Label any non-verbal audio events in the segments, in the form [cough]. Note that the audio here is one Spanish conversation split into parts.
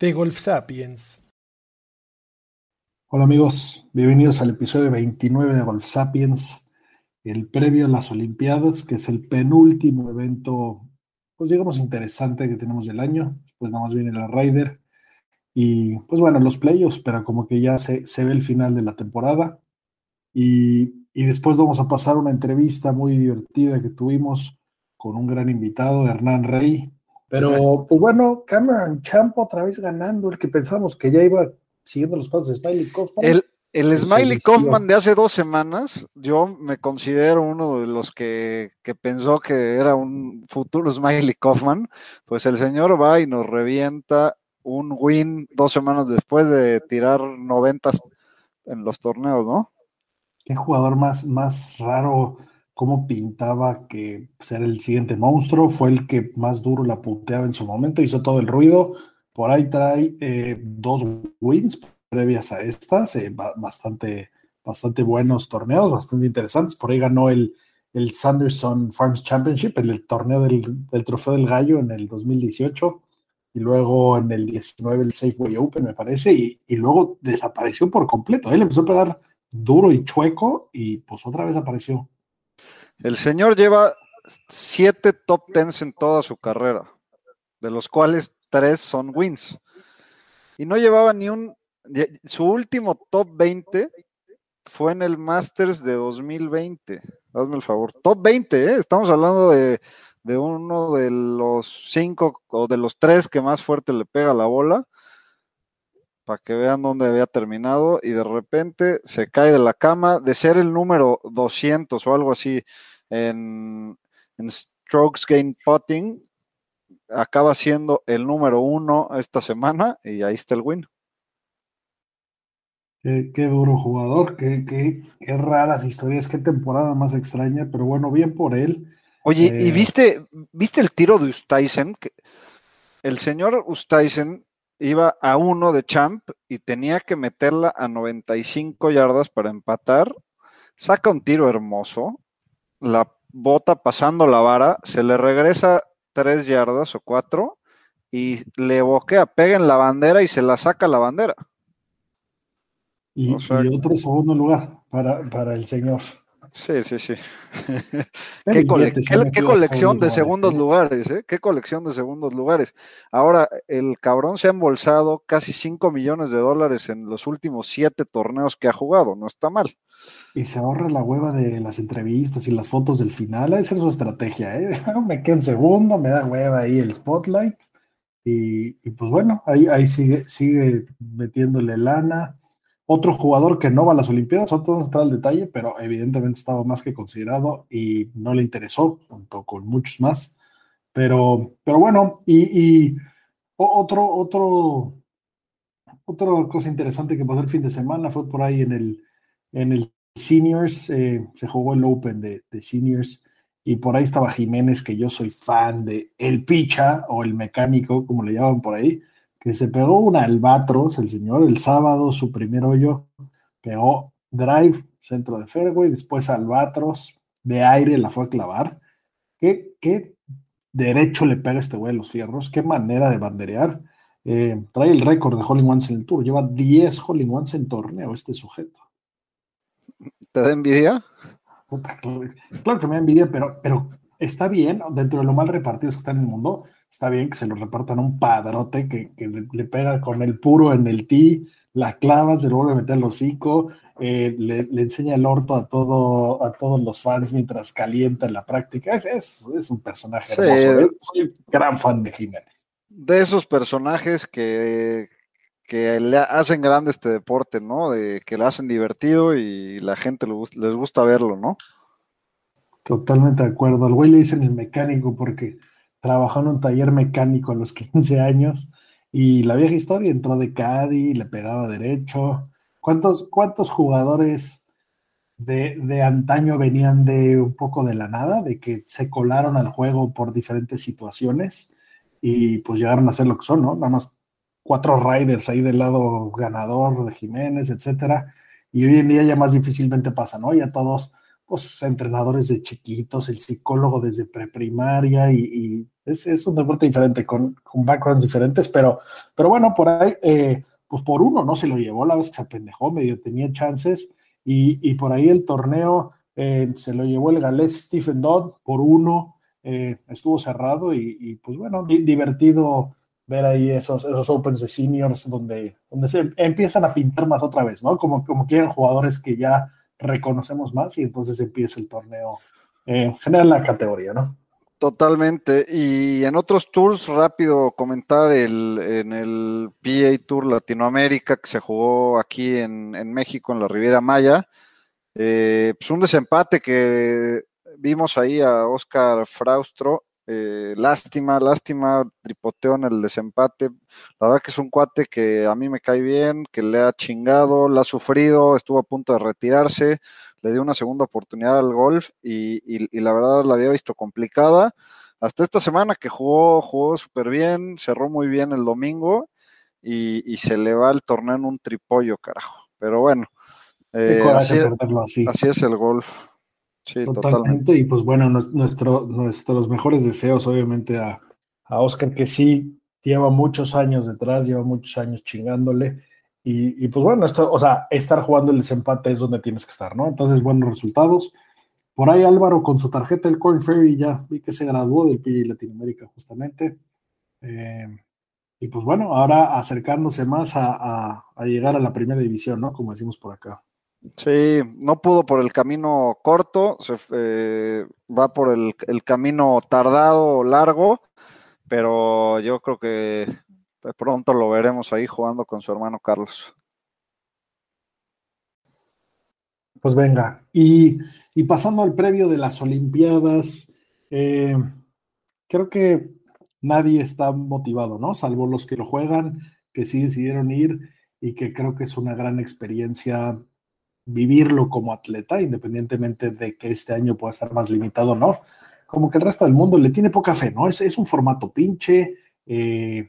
De Golf Sapiens. Hola amigos, bienvenidos al episodio 29 de Golf Sapiens, el previo a las Olimpiadas, que es el penúltimo evento, pues digamos, interesante que tenemos del año. Pues nada más viene la Ryder y pues bueno, los playoffs, pero como que ya se, se ve el final de la temporada. Y, y después vamos a pasar una entrevista muy divertida que tuvimos con un gran invitado, Hernán Rey. Pero, [laughs] pues bueno, Cameron Champ otra vez ganando, el que pensamos que ya iba siguiendo los pasos de Smiley Kaufman. El, el Pues Smiley. Kaufman de hace dos semanas, yo me considero uno de los que, que pensó que era un futuro Smiley Kaufman, pues el señor va y nos revienta un win dos semanas después de tirar noventas en los torneos, ¿no? Qué jugador más, más raro, cómo pintaba que pues, era el siguiente monstruo, fue el que más duro la puteaba en su momento, hizo todo el ruido. Por ahí trae eh, dos wins previas a estas, eh, ba- bastante, bastante buenos torneos, bastante interesantes. Por ahí ganó el, el Sanderson Farms Championship, el, el torneo del, del Trofeo del Gallo en el 2018, y luego en el 19 el Safeway Open, me parece, y, y luego desapareció por completo. Él empezó a pegar duro y chueco y pues otra vez apareció. El señor lleva siete top tens en toda su carrera, de los cuales tres son wins. Y no llevaba ni un. Su último top 20 fue en el Masters de 2020. Hazme el favor. Top 20, ¿eh? Estamos hablando de, de uno de los cinco o de los tres que más fuerte le pega la bola. Para que vean dónde había terminado. Y de repente se cae de la cama de ser el número 200 o algo así en, en strokes gain putting, acaba siendo el número uno esta semana y ahí está el win. Qué, qué duro jugador, qué, qué, qué raras historias, qué temporada más extraña, pero bueno, bien por él. Oye, ¿y Eh, viste, viste el tiro de Ustaisen? Que el señor Ustaisen iba a uno de champ y tenía que meterla a 95 yardas para empatar. Saca un tiro hermoso, la bota pasando la vara, se le regresa tres yardas o cuatro y le boquea, pega en la bandera y se la saca la bandera. Y, O sea- y otro segundo lugar para, para el señor. Sí, sí, sí. [laughs] Qué ¿Qué, cole- billetes qué- ha qué metido colección de segundos segundos lugares, ¿eh? Qué colección de segundos lugares. Ahora, el cabrón se ha embolsado casi 5 millones de dólares en los últimos siete torneos que ha jugado. No está mal. Y se ahorra la hueva de las entrevistas y las fotos del final. Esa es su estrategia, ¿eh? [laughs] Me quedo en segundo, me da hueva ahí el spotlight. Y, y pues bueno, ahí, ahí sigue, sigue metiéndole lana. Otro jugador que no va a las Olimpiadas, otro no está al detalle, pero evidentemente estaba más que considerado y no le interesó, junto con muchos más. Pero, pero bueno, y, otro, otro, otra cosa interesante que pasó el fin de semana fue por ahí en el, en el Seniors, eh, se jugó el Open de, de Seniors y por ahí estaba Jiménez, que yo soy fan de el picha o el mecánico, como le llaman por ahí, que se pegó un albatros, el señor, el sábado, su primer hoyo, pegó drive, centro de fairway, después albatros, de aire la fue a clavar. ¿Qué, qué derecho le pega este güey a los fierros? ¿Qué manera de banderear? Eh, trae el récord de Holling Ones en el Tour, lleva 10 Holling Ones en torneo este sujeto. ¿Te da envidia? Puta, claro, claro que me da envidia, pero, pero está bien, dentro de lo mal repartidos que están en el mundo, está bien que se lo repartan a un padrote que, que le, le pega con el puro en el tee, la clava, se lo vuelve a meter al hocico, eh, le, le enseña el orto a, todo, a todos los fans mientras calienta en la práctica. Es, es, es un personaje Sí. hermoso. ¿eh? Soy gran fan de Jiménez. De esos personajes que, que le hacen grande este deporte, ¿no? De que le hacen divertido y la gente les gusta verlo, ¿no? Totalmente de acuerdo. Al güey le dicen el mecánico porque trabajó en un taller mecánico a los [laughs] 15 años y la vieja historia entró de Caddy, le pegaba derecho. ¿Cuántos, cuántos jugadores de, de, antaño venían de un poco de la nada, de que se colaron al juego por diferentes situaciones y pues llegaron a ser lo que son, ¿no? Nada más cuatro riders ahí del lado ganador de Jiménez, etcétera. Y hoy en día ya más difícilmente pasa, ¿no? Ya todos, pues, entrenadores de chiquitos, el psicólogo desde preprimaria y, es, un deporte diferente, con, con, backgrounds diferentes, pero, bueno, por ahí, eh, pues por uno no se lo llevó, la vez que se apendejó, medio tenía chances, y, por ahí el torneo eh, se lo llevó el galés Stephen Dodd por uno, eh, estuvo cerrado y, pues bueno, di divertido ver ahí esos, Opens de seniors donde, donde se empiezan a pintar más otra vez, ¿no? Como, como quieren jugadores que ya reconocemos más y entonces empieza el torneo eh, general la categoría, ¿no? Totalmente. Y en otros tours, rápido comentar el, en el PA Tour Latinoamérica que se jugó aquí en, en México, en la Riviera Maya. Eh, pues un desempate que vimos ahí a Oscar Fraustro eh, lástima, lástima, tripoteo en el desempate. La verdad que es un cuate que a mí me cae bien, que le ha chingado, le ha sufrido, estuvo a punto de retirarse, le dio una segunda oportunidad al golf y, y, y la verdad la había visto complicada. Hasta esta semana que jugó, jugó súper bien, cerró muy bien el domingo y, y, se le va el torneo en un tripollo, carajo. Pero bueno, eh, así, así. así es el golf. Sí, totalmente. totalmente. Y pues bueno, nuestro, nuestros mejores deseos, obviamente, a, a, Oscar, que sí lleva muchos años detrás, lleva muchos años chingándole. Y, y, pues bueno, esto, o sea, estar jugando el desempate es donde tienes que estar, ¿no? Entonces, buenos resultados. Por ahí Álvaro con su tarjeta del Corn Ferry ya vi que se graduó del PGA Latinoamérica justamente. Eh, y pues bueno, ahora acercándose más a, a, a llegar a la primera división, ¿no? Como decimos por acá. Sí, no pudo por el camino corto, se eh, va por el, camino tardado largo, pero yo creo que pronto lo veremos ahí jugando con su hermano Carlos. Pues venga, y, y pasando al previo de las Olimpiadas, eh, creo que nadie está motivado, ¿no? Salvo los que lo juegan, que sí decidieron ir y que creo que es una gran experiencia vivirlo como atleta, independientemente de que este año pueda estar más limitado o no. Como que el resto del mundo le tiene poca fe, ¿no? Es, es un formato pinche, eh,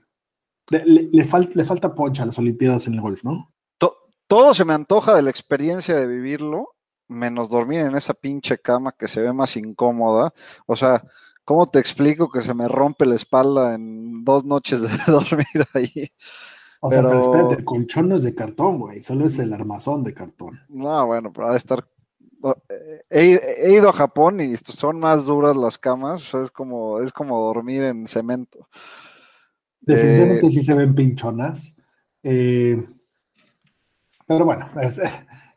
le, le, le, fal, le, falta poncha a las Olimpiadas en el golf, ¿no? To, todo se me antoja de la experiencia de vivirlo, menos dormir en esa pinche cama que se ve más incómoda. O sea, ¿cómo te explico que se me rompe la espalda en dos noches de [laughs] dormir ahí? O pero... sea, pero espérate, el colchón no es de cartón, güey, solo es el armazón de cartón. No, bueno, pero ha de estar. He, he, ido a Japón y son más duras las camas, o sea, es como, es como dormir en cemento. Definitivamente eh... sí se ven pinchonas. Eh, pero bueno, es,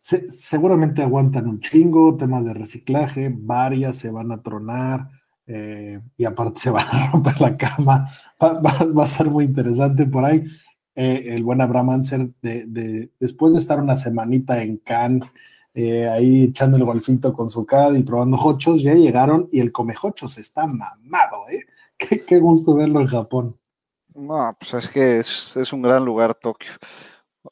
se, seguramente aguantan un chingo, temas de reciclaje, varias se van a tronar. Eh, y aparte se van a romper la cama, va, va, va a estar muy interesante por ahí eh, el buen Abraham Anser, de, de, después de estar una semanita en Cannes, eh, ahí echando el golfito con su CAD y probando hochos, ya llegaron y el comejochos está mamado, ¿eh? [laughs] Qué, qué, gusto verlo en Japón. No, pues es que es, es un gran lugar Tokio.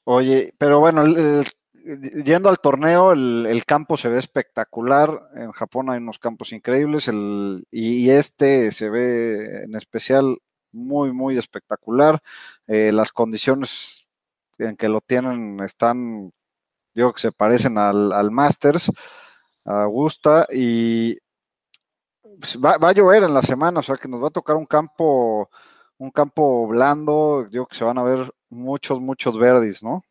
Oye, pero bueno, el, el, yendo al torneo, el, el, campo se ve espectacular. En Japón hay unos campos increíbles y, y, este se ve en especial muy, muy espectacular. Eh, las condiciones en que lo tienen están, yo que se parecen al, al Masters, a Augusta, y pues va, a llover en la semana, o sea que nos va a tocar un campo, un campo blando, yo que se van a ver muchos, muchos verdes, ¿no?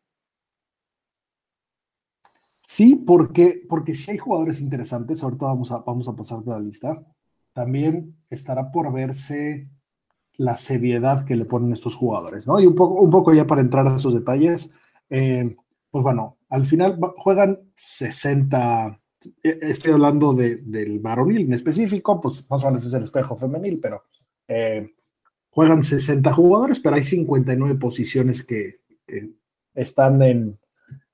Sí, porque, porque si hay jugadores interesantes, ahorita vamos a, vamos a pasar por la lista. También estará por verse la seriedad que le ponen estos jugadores, ¿no? Y un poco, un poco ya para entrar a esos detalles, eh, pues bueno, al final juegan 60, eh, estoy hablando de, del varonil en específico, pues más o menos es el espejo femenil, pero eh, juegan 60 jugadores, pero hay 59 posiciones que están en,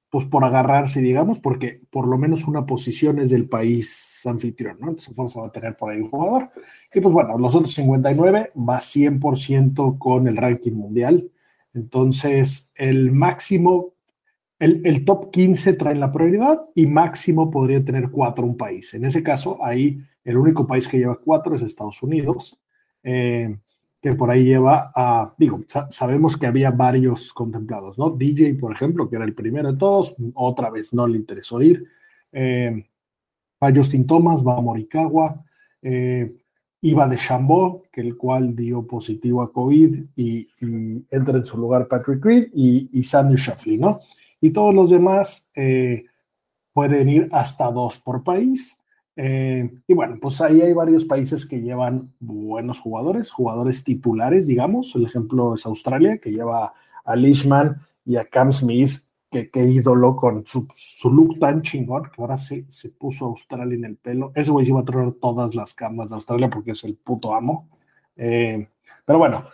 pues por agarrarse, digamos, porque por lo menos una posición es del país anfitrión, ¿no? Entonces Fuerza va a tener por ahí un jugador. Y pues bueno, los otros 59 va 100% con el ranking mundial. Entonces, el máximo, el, el, top 15 trae la prioridad y máximo podría tener cuatro un país. En ese caso, ahí el único país que lleva cuatro es Estados Unidos. Eh, que por ahí lleva a, digo, sabemos que había varios contemplados, ¿no? DJ, por ejemplo, que era el primero de todos, otra vez no le interesó ir. Eh, a Justin Thomas, va a Morikawa, eh, iba de Chambó, que el cual dio positivo a COVID y, entra en su lugar Patrick Reed y, y Sandy ¿no? Y todos los demás eh, pueden ir hasta dos por país. Eh, y bueno, pues ahí hay varios países que llevan buenos jugadores, jugadores titulares, digamos. El ejemplo es Australia, que lleva a Leishman y a Cam Smith, que, que ídolo con su, su, look tan chingón, que ahora se, se puso Australia en el pelo. Ese güey iba a traer todas las camas de Australia porque es el puto amo. Eh, pero bueno,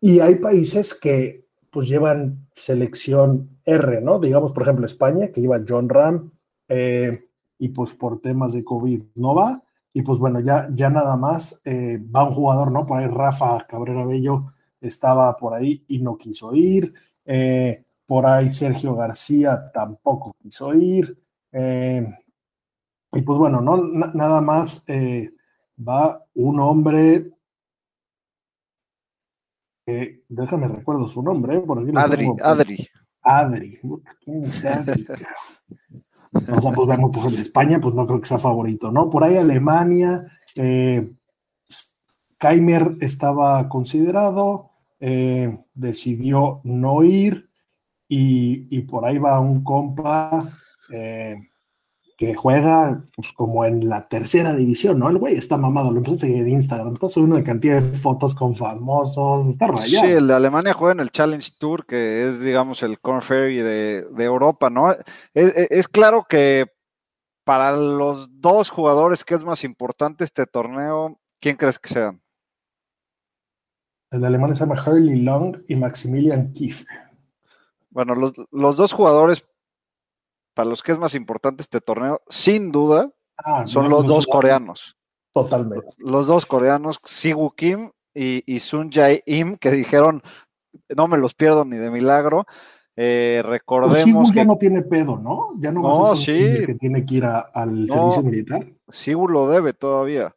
y hay países que pues llevan selección R, ¿no? Digamos, por ejemplo, España, que lleva John Ram. Eh, y pues por temas de COVID no va. Y pues bueno, ya, ya nada más eh, va un jugador, ¿no? Por ahí Rafa Cabrera Bello estaba por ahí y no quiso ir. Eh, por ahí Sergio García tampoco quiso ir. Eh, y pues bueno, no, nada más va un hombre. déjame recuerdo su nombre. Por Adri, Adri. Adri. ¿Quién es Adri? [laughs] O sea, pues pues España, pues no creo que sea favorito, ¿no? Por ahí Alemania, eh, Keimer estaba considerado, eh, decidió no ir y, y, por ahí va un compa eh, que juega pues como en la tercera división, ¿no? El güey está mamado, lo empecé a seguir en Instagram, está subiendo una cantidad de fotos con famosos, está rayado. Sí, el de Alemania juega en el Challenge Tour, que es, digamos, el Corn Ferry de, de Europa, ¿no? Es, es, claro que para los dos jugadores que es más importante este torneo, ¿quién crees que sean? El de Alemania se llama Hurley Long y Maximilian Kiefer. Bueno, los, los dos jugadores para los que es más importante este torneo, sin duda, ah, son los dos coreanos. Totalmente. Los dos coreanos, Sigu Kim y, Sun Jae Im, que dijeron, no me los pierdo ni de milagro. Eh, recordemos pues ya no tiene pedo, ¿no? Ya no, no sí. que tiene que ir al servicio militar. Sigu lo debe todavía.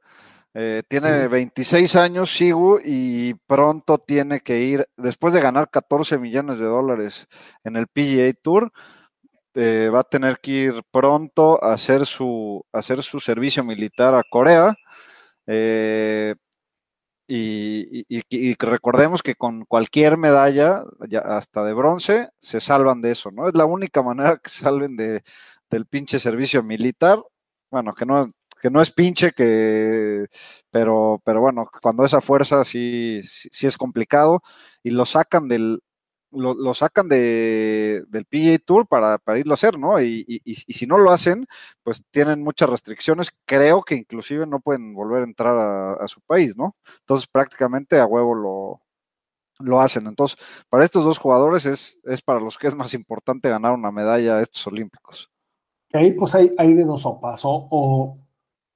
Eh, tiene 26 años, Sigu, y pronto tiene que ir, después de ganar 14 millones de dólares en el PGA Tour, eh, va a tener que ir pronto a hacer su, hacer su servicio militar a Corea. Eh, y, recordemos que con cualquier medalla, hasta de bronce, se salvan de eso, ¿no? Es la única manera que salven de, del pinche servicio militar. Bueno, que no, que no es pinche, que, pero, pero bueno, cuando esa fuerza sí, sí es complicado y lo sacan del, lo, sacan de, del PGA Tour para, para, irlo a hacer, ¿no? Y, y, si no lo hacen, pues tienen muchas restricciones. Creo que inclusive no pueden volver a entrar a, su país, ¿no? Entonces prácticamente a huevo lo, lo hacen. Entonces, para estos dos jugadores es, es para los que es más importante ganar una medalla a estos Olímpicos. Ahí pues hay, hay de dos sopas, o,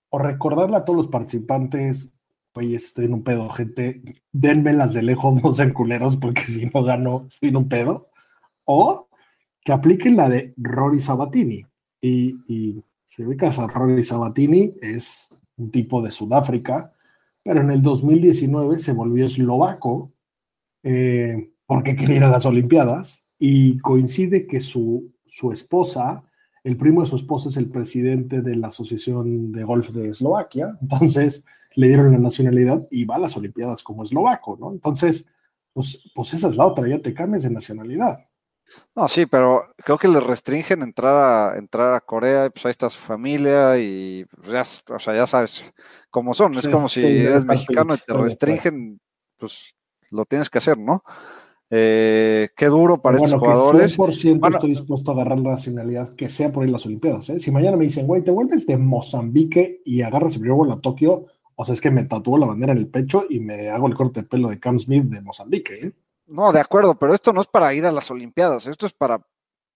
o recordarle a todos los participantes oye, estoy en un pedo, gente, las de lejos, [laughs] no sean culeros, porque si no gano, estoy en un pedo. O que apliquen la de Rory Sabatini. Y, y si ubicas a Rory Sabatini, es un tipo de Sudáfrica, pero en el 2019 se volvió eslovaco eh, porque [laughs] quería ir a las Olimpiadas y coincide que su, su esposa, el primo de su esposa es el presidente de la Asociación de Golf de Eslovaquia, entonces le dieron la nacionalidad y va a las Olimpiadas como eslovaco, ¿no? Entonces, pues, pues esa es la otra, ya te cambias de nacionalidad. No, sí, pero creo que le restringen entrar a entrar a Corea, pues ahí está su familia y pues, ya, o sea, ya sabes cómo son. es como si eres mexicano y te restringen, pues lo tienes que hacer, ¿no? Eh, qué duro para estos jugadores. 100% estoy dispuesto a agarrar la nacionalidad que sea por ir a las Olimpiadas. ¿eh? Si mañana me dicen, güey, te vuelves de Mozambique y agarras el primer vuelo a Tokio, o sea, es que me tatuó la bandera en el pecho y me hago el corte de pelo de Cam Smith de Mozambique. ¿eh? No, de acuerdo, pero esto no es para ir a las Olimpiadas, esto es para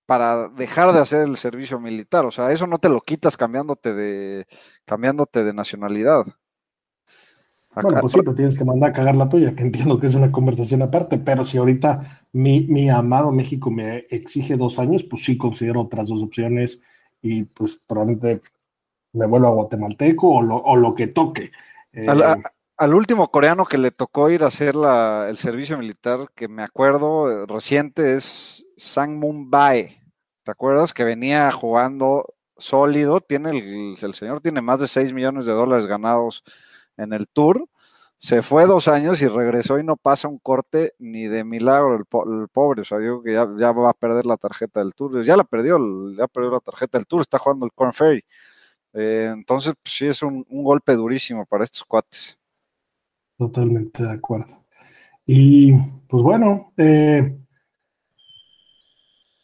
para dejar de hacer el servicio militar. O sea, eso no te lo quitas cambiándote de, cambiándote de nacionalidad. Bueno, pues sí, pero tienes que mandar a cagar la tuya, que entiendo que es una conversación aparte, pero si ahorita mi, mi amado México me exige dos años, pues sí considero otras dos opciones y pues probablemente me vuelvo a guatemalteco o lo, o lo que toque. Al, Eh, a- al último coreano que le tocó ir a hacer la- el servicio militar, que me acuerdo eh, reciente, es Sang Moon Bae. ¿Te acuerdas? Que venía jugando sólido. Tiene el, el señor tiene más de 6 millones de dólares ganados en el tour. Se fue dos años y regresó y no pasa un corte ni de milagro el, po- el pobre. O sea, yo creo que ya, ya va a perder la tarjeta del tour. Ya la perdió, ya perdió la tarjeta del tour. Está jugando el Corn Ferry. Eh, entonces, pues, sí es un, un golpe durísimo para estos cuates. Totalmente de acuerdo. Y pues bueno, eh,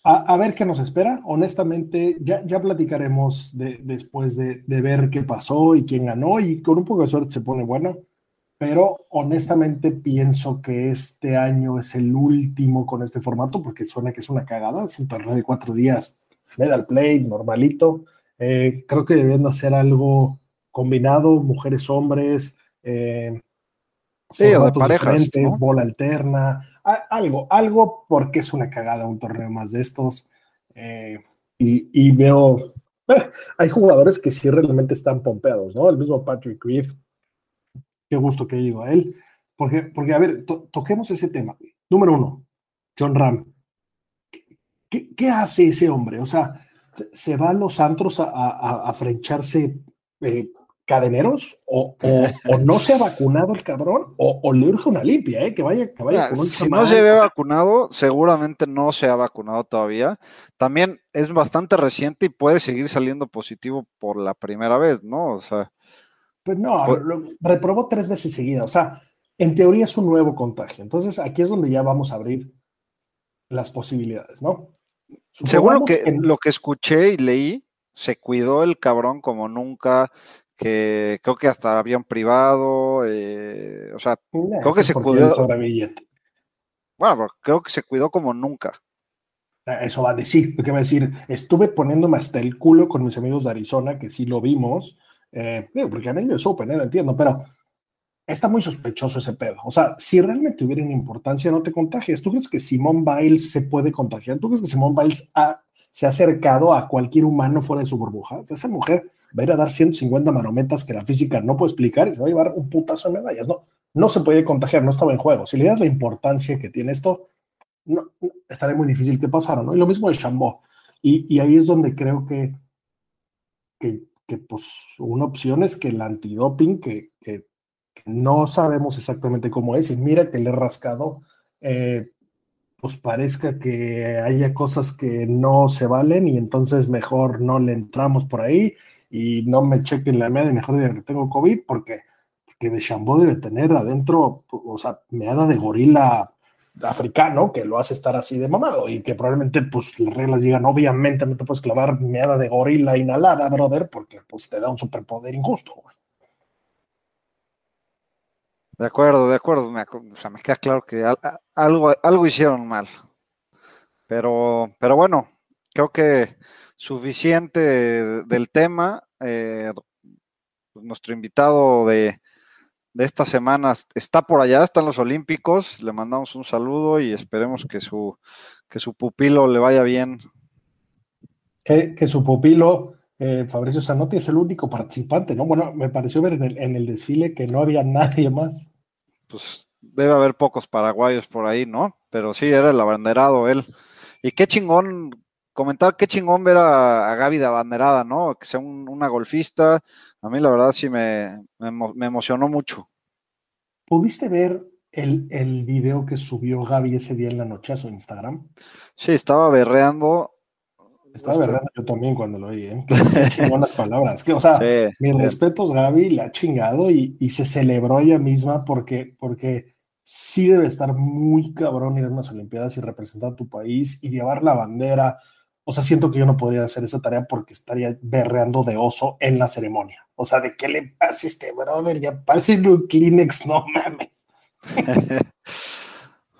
a, a ver qué nos espera. Honestamente, ya, ya platicaremos de- después de, de ver qué pasó y quién ganó y con un poco de suerte se pone bueno. Pero honestamente pienso que este año es el último con este formato porque suena que es una cagada. Es un torneo de cuatro días, medal play, normalito. Eh, creo que debiendo hacer algo combinado, mujeres-hombres. Eh, Sí, de parejas, ¿no? bola alterna, a- algo, algo porque es una cagada un torneo más de estos. Eh, y, y veo, eh, hay jugadores que sí realmente están pompeados, ¿no? El mismo Patrick Reed, qué gusto que he ido a él, porque, porque a ver, to- toquemos ese tema. Número uno, John Ram. ¿Qué, qué hace ese hombre? O sea, ¿se va a los antros a, a, a- frencharse eh, cadeneros o, o, o no se ha vacunado el cabrón o, o le urge una limpia, ¿eh? que vaya, que vaya con un si chamán, no se ve vacunado, seguramente no se ha vacunado todavía. También es bastante reciente y puede seguir saliendo positivo por la primera vez, ¿no? O sea, Pues no, Pues- lo- reprobó tres veces seguidas. O sea, en teoría es un nuevo contagio. Entonces, aquí es donde ya vamos a abrir las posibilidades, ¿no? Según lo Supongamos que, lo que escuché y leí, se cuidó el cabrón como nunca, que creo que hasta había un privado, eh, o sea, Nah, creo que se porque cuidó- bueno, pero creo que se cuidó como nunca. Ah, Eso va a decir, lo que va a decir, estuve poniéndome hasta el culo con mis amigos de Arizona, que sí lo vimos, eh, porque en ellos es open, eh, lo entiendo, pero está muy sospechoso ese pedo. O sea, si realmente hubiera una importancia, no te contagias. ¿Tú crees que Simón Biles se puede contagiar? ¿Tú crees que Simón Biles se ha acercado a cualquier humano fuera de su burbuja? Esa mujer va a ir a dar 150 marometas que la física no puede explicar y se va a llevar un putazo de medallas. No, no se puede contagiar, no estaba en juego. Si le das la importancia que tiene esto, no, estaría muy difícil que pasara, ¿no? Y lo mismo de Chambó. Y, ahí es donde creo que, que, que, pues una opción es que el antidoping, que, que, que no sabemos exactamente cómo es, y mira que le he rascado, eh, pues parezca que haya cosas que no se valen y entonces mejor no le entramos por ahí y no me chequen la media mejor digan que tengo COVID porque, porque de Chambó debe tener adentro, o sea, meada de gorila africano que lo hace estar así de mamado y que probablemente pues las reglas digan obviamente no te puedes clavar meada de gorila inhalada, brother, porque pues te da un superpoder injusto. güey. De acuerdo, de acuerdo. Me, o sea, me queda claro que algo, algo hicieron mal. Pero, pero bueno, creo que suficiente de- del tema. Eh, nuestro invitado de, de esta semana está por allá, está en los Olímpicos. Le mandamos un saludo y esperemos que su, que su pupilo le vaya bien. Que, que su pupilo, eh, Fabricio Zanotti, es el único participante, ¿no? Bueno, me pareció ver en el, en el desfile que no había nadie más. Pues debe haber pocos paraguayos por ahí, ¿no? Pero sí, era el abanderado él. Y qué chingón, comentar qué chingón ver a, a Gaby de abanderada, ¿no? Que sea un- una golfista. A mí la verdad sí me, me emocionó mucho. ¿Pudiste ver el, el video que subió Gaby ese día en la noche a su Instagram? Sí, estaba berreando. Estaba Este- verdad yo también cuando lo oí, ¿eh? [laughs] Qué, chingonas palabras. Que, o sea, Sí, mis respetos, Gaby, la ha chingado y, y se celebró ella misma porque, porque sí debe estar muy cabrón ir a unas Olimpiadas y representar a tu país y llevar la bandera. O sea, siento que yo no podría hacer esa tarea porque estaría berreando de oso en la ceremonia. O sea, ¿de qué le pasa a este brother? Ya pásenle un Kleenex, no mames. [laughs]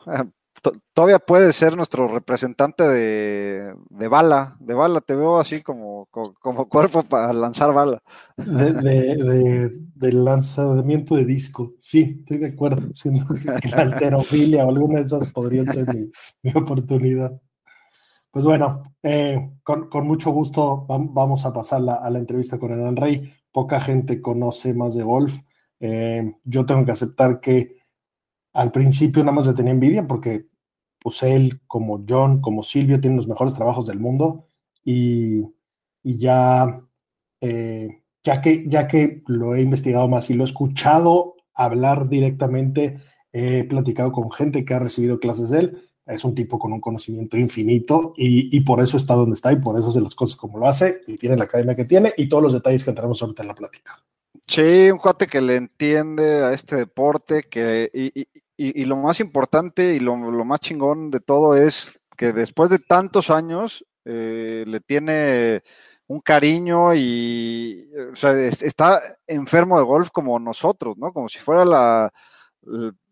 [laughs] todavía puede ser nuestro representante de, bala, de bala, te veo así como, como, [laughs] cuerpo para lanzar bala. De, lanzamiento de disco, sí, estoy de acuerdo, siendo que [laughs] la alterofilia o alguna de esas podrían ser mi, oportunidad. Pues bueno, eh, con, mucho gusto vamos a pasar a la entrevista con Hernán Rey. Poca gente conoce más de golf. Eh, yo tengo que aceptar que al principio nada más le tenía envidia porque pues él, como John, como Silvio, tienen los mejores trabajos del mundo y, ya, eh, ya, que, ya que lo he investigado más y lo he escuchado hablar directamente, he platicado con gente que ha recibido clases de él, es un tipo con un conocimiento infinito y, por eso está donde está y por eso hace las cosas como lo hace y tiene la academia que tiene y todos los detalles que entramos ahorita en la plática. Sí, un cuate que le entiende a este deporte, que, y, lo más importante y lo, más chingón de todo es que después de tantos años eh, le tiene un cariño y sea, está enfermo de golf como nosotros, ¿no? Como si fuera la,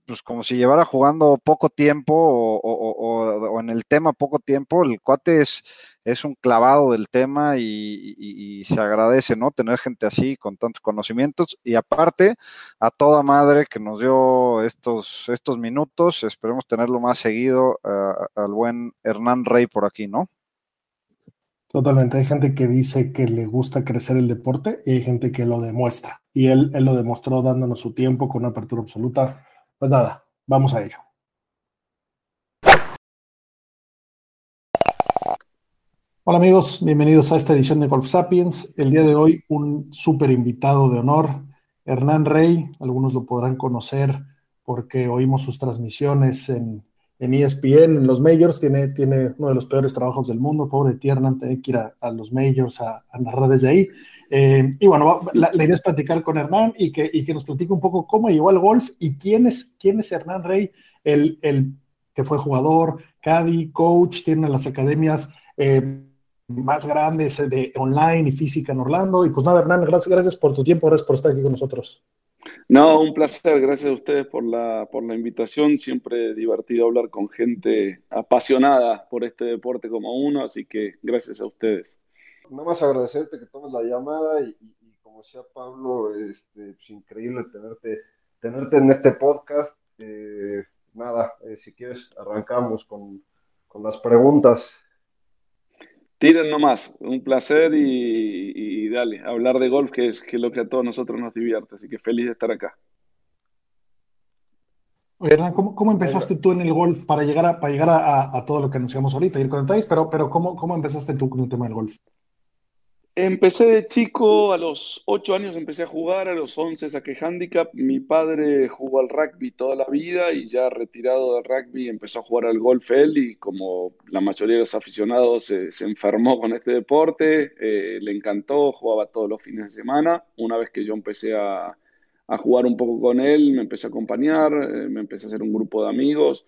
pues como si llevara jugando poco tiempo o, en el tema poco tiempo, el cuate es, es un clavado del tema y, se agradece, ¿no? Tener gente así con tantos conocimientos y aparte a toda madre que nos dio estos, estos minutos, esperemos tenerlo más seguido al buen Hernán Rey por aquí, ¿no? Totalmente, hay gente que dice que le gusta crecer el deporte y hay gente que lo demuestra. Y él, él lo demostró dándonos su tiempo con una apertura absoluta pues nada, vamos a ello. Hola amigos, bienvenidos a esta edición de Golf Sapiens. El día de hoy un súper invitado de honor, Hernán Rey. Algunos lo podrán conocer porque oímos sus transmisiones en ESPN, en los majors, tiene, tiene uno de los peores trabajos del mundo, pobre Tiernan, tiene que ir a, los majors a, narrar desde ahí. Eh, y bueno, la, idea es platicar con Hernán y que, y que nos platique un poco cómo llegó al golf y quién es, quién es Hernán Rey, el, el que fue jugador, caddy, coach, tiene las academias eh, más grandes de online y física en Orlando. Y pues nada, Hernán, gracias, gracias por tu tiempo, gracias por estar aquí con nosotros. No, un placer, gracias a ustedes por la, por la invitación, siempre divertido hablar con gente apasionada por este deporte como uno, así que gracias a ustedes. Nada más agradecerte que tomes la llamada y, como decía Pablo, este, es pues, increíble tenerte, tenerte en este podcast. Eh, nada, eh, si quieres arrancamos con, con las preguntas. Tiren nomás, un placer y, dale, hablar de golf, que es, que lo que a todos nosotros nos divierte, así que feliz de estar acá. Oye, Hernán, ¿cómo, empezaste tú en el golf para llegar a, para llegar a, todo lo que anunciamos ahorita, ir con detalles, pero, pero ¿cómo, ¿cómo empezaste tú con el tema del golf? Empecé de chico, a los 8 años empecé a jugar, a los 11 saqué handicap. Mi padre jugó al rugby toda la vida y ya retirado del rugby empezó a jugar al golf él y como la mayoría de los aficionados se, enfermó con este deporte, eh, le encantó, jugaba todos los fines de semana. Una vez que yo empecé a, jugar un poco con él, me empecé a acompañar, eh, me empecé a hacer un grupo de amigos.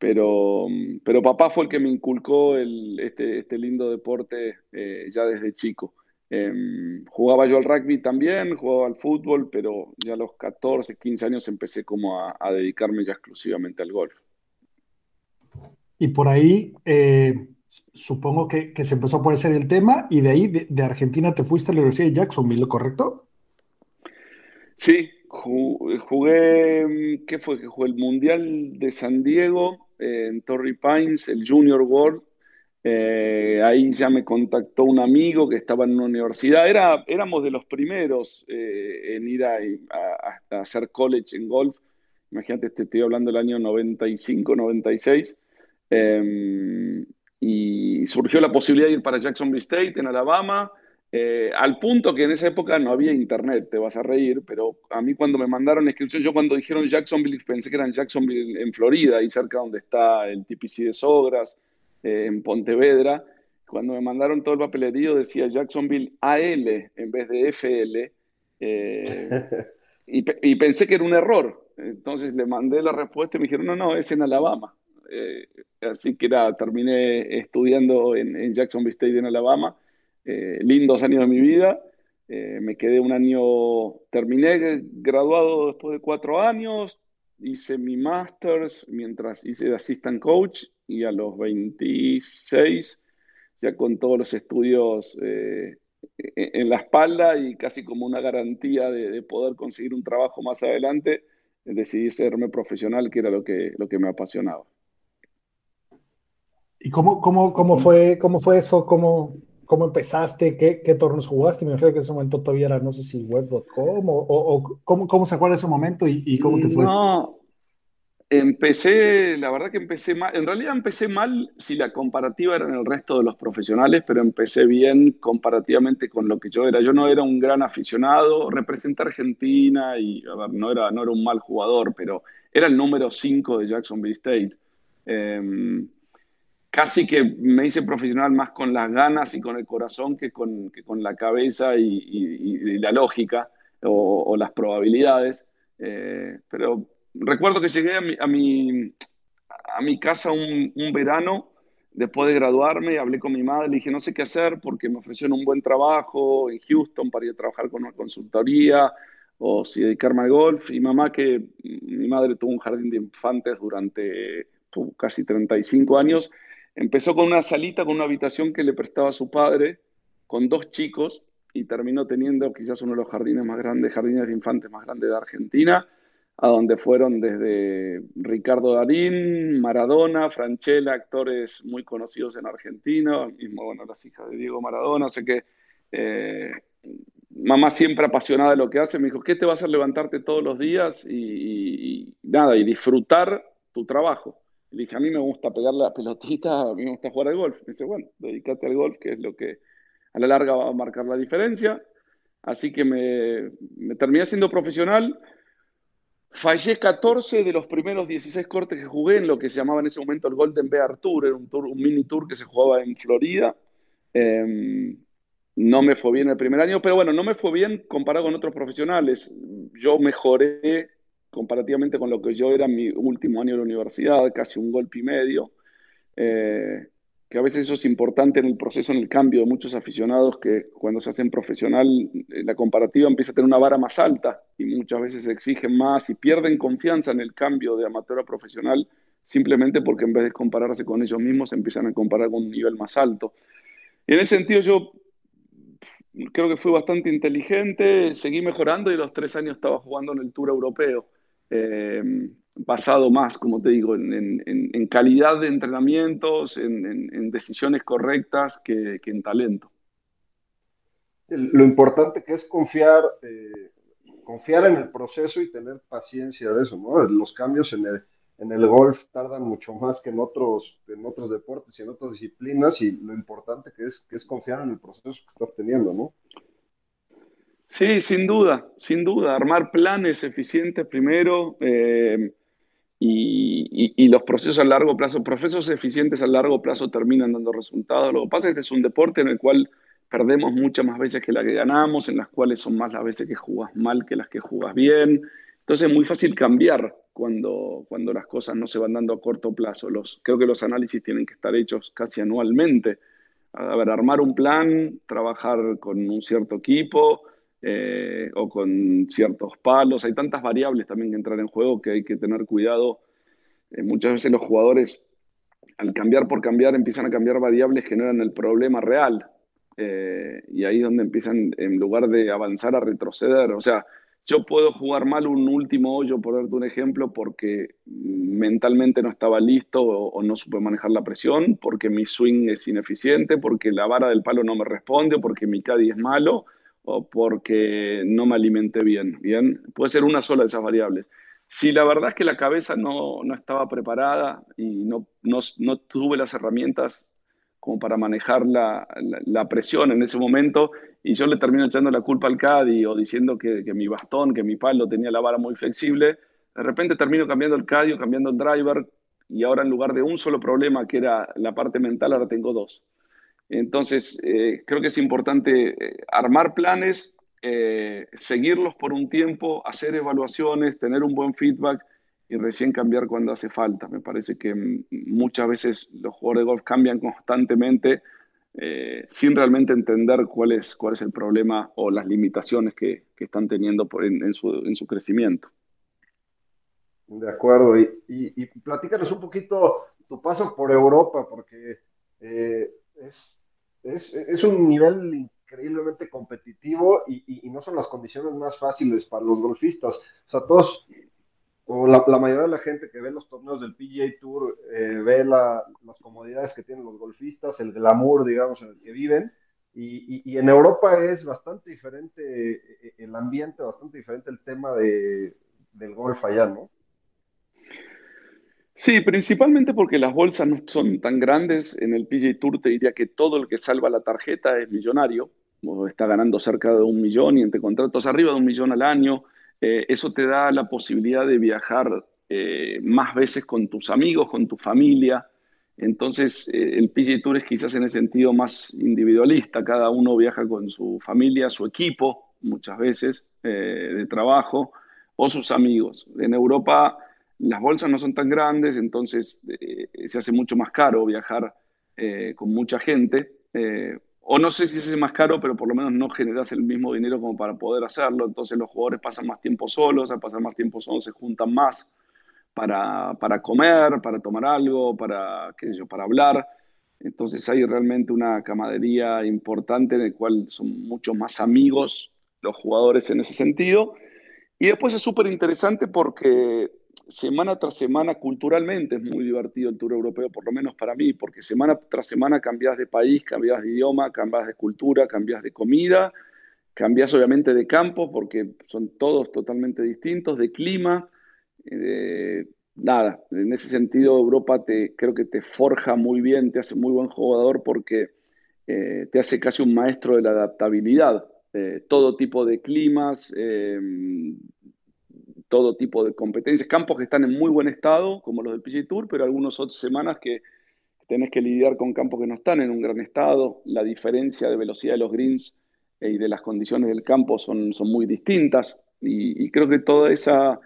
Pero, pero papá fue el que me inculcó este, este, lindo deporte eh, ya desde chico. Em, jugaba yo al rugby también, jugaba al fútbol, pero ya a los 14, 15 años empecé como a, dedicarme ya exclusivamente al golf. Y por ahí, eh, supongo que, se empezó a poner el tema y de ahí, de, Argentina, te fuiste a la Universidad de Jacksonville, ¿correcto? Sí, jugué, ¿qué fue? Que jugué el Mundial de San Diego eh, en Torrey Pines, el Junior World, eh, ahí ya me contactó un amigo que estaba en una universidad. Era, éramos de los primeros eh, en ir a, hacer college en golf. Imagínate, te estoy hablando del año 95, 96. Em, y surgió la posibilidad de ir para Jacksonville State, en Alabama, eh, al punto que en esa época no había internet, te vas a reír, pero a mí cuando me mandaron la inscripción, yo cuando dijeron Jacksonville pensé que era en Jacksonville, en Florida, ahí cerca donde está el TPC de Sogras eh, en Pontevedra, cuando me mandaron todo el papelerío decía Jacksonville AL en vez de FL, eh, [laughs] y, pensé que era un error. Entonces le mandé la respuesta y me dijeron, no, no, es en Alabama. Así que era, terminé estudiando en, Jacksonville State en Alabama. Lindos años de mi vida. me quedé un año, terminé graduado después de cuatro años, hice mi master's mientras hice de assistant coach y a los 26, ya con todos los estudios eh, en la espalda y casi como una garantía de, de, poder conseguir un trabajo más adelante, decidí serme profesional, que era lo que, lo que me apasionaba. ¿Y cómo, cómo, cómo, fue, cómo fue eso? ¿Cómo, cómo empezaste? ¿Qué, ¿Qué torneos jugaste? Me imagino que en ese momento todavía era, no sé si web.com o, ¿cómo, cómo se acuerda ese momento y, cómo te fue? No, empecé, la verdad que empecé mal, en realidad empecé mal si la comparativa era en el resto de los profesionales, pero empecé bien comparativamente con lo que yo era. Yo no era un gran aficionado, representé a Argentina y, a ver, no era, no era un mal jugador, pero era el número 5 de Jacksonville State. Eh, casi que me hice profesional más con las ganas y con el corazón que con, con la cabeza y, la lógica o, las probabilidades. Eh, pero recuerdo que llegué a mi, a mi, a mi casa un, verano después de graduarme, hablé con mi madre, le dije no sé qué hacer porque me ofrecieron un buen trabajo en Houston para ir a trabajar con una consultoría o si dedicarme al golf. Y mamá, que mi madre tuvo un jardín de infantes durante casi 35 años, Empezó con una salita, con una habitación que le prestaba a su padre, con dos chicos, y terminó teniendo quizás uno de los jardines más grandes, jardines de infantes más grandes de Argentina, a donde fueron desde Ricardo Darín, Maradona, Franchella, actores muy conocidos en Argentina, mismo, bueno, las hijas de Diego Maradona, sé que eh, mamá siempre apasionada de lo que hace, me dijo, ¿qué te va a hacer levantarte todos los días y, nada, y disfrutar tu trabajo? Le dije, a mí me gusta pegar la pelotita, a mí me gusta jugar al golf. Me dice, bueno, dedícate al golf, que es lo que a la larga va a marcar la diferencia. Así que me, terminé siendo profesional. Fallé 14 de los primeros 16 cortes que jugué en lo que se llamaba en ese momento el Golden Bear Tour, era un, tour, un mini tour que se jugaba en Florida. Eh, no me fue bien el primer año, pero bueno, no me fue bien comparado con otros profesionales. Yo mejoré comparativamente con lo que yo era mi último año de la universidad, casi un golpe y medio, eh, que a veces eso es importante en el proceso, en el cambio de muchos aficionados que cuando se hacen profesional, eh, la comparativa empieza a tener una vara más alta y muchas veces exigen más y pierden confianza en el cambio de amateur a profesional simplemente porque en vez de compararse con ellos mismos empiezan a comparar con un nivel más alto. Y en ese sentido yo creo que fui bastante inteligente, seguí mejorando y a los tres años estaba jugando en el Tour Europeo eh, basado más, como te digo, en, calidad de entrenamientos, en, decisiones correctas que, en talento. Lo importante que es confiar, eh, confiar en el proceso y tener paciencia de eso, ¿no? Los cambios en el, en el golf tardan mucho más que en otros, en otros deportes y en otras disciplinas y lo importante que es, que es confiar en el proceso que estás teniendo, ¿no? Sí, sin duda, sin duda. Armar planes eficientes primero eh, y, los procesos a largo plazo, procesos eficientes a largo plazo terminan dando resultados. Lo que pasa es que es un deporte en el cual perdemos muchas más veces que las que ganamos, en las cuales son más las veces que jugas mal que las que jugas bien. Entonces es muy fácil cambiar cuando, cuando las cosas no se van dando a corto plazo. Creo que los análisis tienen que estar hechos casi anualmente. A ver, armar un plan, trabajar con un cierto equipo, eh, o con ciertos palos. Hay tantas variables también que entrar en juego que hay que tener cuidado. Eh, muchas veces los jugadores, al cambiar por cambiar, empiezan a cambiar variables que no eran el problema real. Eh, y ahí es donde empiezan, en lugar de avanzar, a retroceder. O sea, yo puedo jugar mal un último hoyo, por darte un ejemplo, porque mentalmente no estaba listo o, o, no supe manejar la presión, porque mi swing es ineficiente, porque la vara del palo no me responde, o porque mi caddy es malo porque no me alimenté bien. Puede ser una sola de esas variables. Si la verdad es que la cabeza no, no estaba preparada y no, no, no, tuve las herramientas como para manejar la, la, presión en ese momento y yo le termino echando la culpa al caddy o diciendo que, que, mi bastón, que mi palo tenía la vara muy flexible, de repente termino cambiando el caddy o cambiando el driver y ahora en lugar de un solo problema que era la parte mental, ahora tengo dos. Entonces, eh, creo que es importante eh, armar planes, eh, seguirlos por un tiempo, hacer evaluaciones, tener un buen feedback y recién cambiar cuando hace falta. Me parece que muchas veces los jugadores de golf cambian constantemente sin realmente entender cuál es, cuál es el problema o las limitaciones que, que están teniendo por, en, su, en su crecimiento. De acuerdo, y, y, platícanos un poquito tu paso por Europa, porque es, es, es, un nivel increíblemente competitivo y, y, no son las condiciones más fáciles para los golfistas. O sea, todos, o la, la mayoría de la gente que ve los torneos del PGA Tour eh, ve la, las comodidades que tienen los golfistas, el glamour, digamos, en el que viven. Y, y, en Europa es bastante diferente eh, el ambiente, bastante diferente el tema de, del golf allá, ¿no? Sí, principalmente porque las bolsas no son tan grandes. En el PGA Tour te diría que todo el que salva la tarjeta es millonario, o está ganando cerca de un millón y entre contratos arriba de un millón al año. Eh, eso te da la posibilidad de viajar eh, más veces con tus amigos, con tu familia. Entonces, eh, el PGA Tour es quizás en el sentido más individualista. Cada uno viaja con su familia, su equipo, muchas veces, de trabajo, o sus amigos. En Europa las bolsas no son tan grandes, entonces eh, se hace mucho más caro viajar eh, con mucha gente. Eh, o no sé si es más caro, pero por lo menos no generas el mismo dinero como para poder hacerlo. Entonces los jugadores pasan más tiempo solos, al pasar más tiempo solos se juntan más para, para comer, para tomar algo, para, qué sé yo, para hablar. Entonces hay realmente una camadería importante en el cual son muchos más amigos los jugadores en ese sentido. Y después es súper interesante porque semana tras semana culturalmente es muy divertido el Tour Europeo, por lo menos para mí, porque semana tras semana cambias de país, cambias de idioma, cambias de cultura, cambias de comida, cambias obviamente de campo, porque son todos totalmente distintos, de clima. Eh, nada, en ese sentido Europa te, creo que te forja muy bien, te hace muy buen jugador porque eh, te hace casi un maestro de la adaptabilidad. Eh, todo tipo de climas, todo tipo de competencias, campos que están en muy buen estado, como los del PG Tour, pero algunas otras semanas que tenés que lidiar con campos que no están en un gran estado, la diferencia de velocidad de los greens eh, y de las condiciones del campo son, son muy distintas, y, creo que toda esa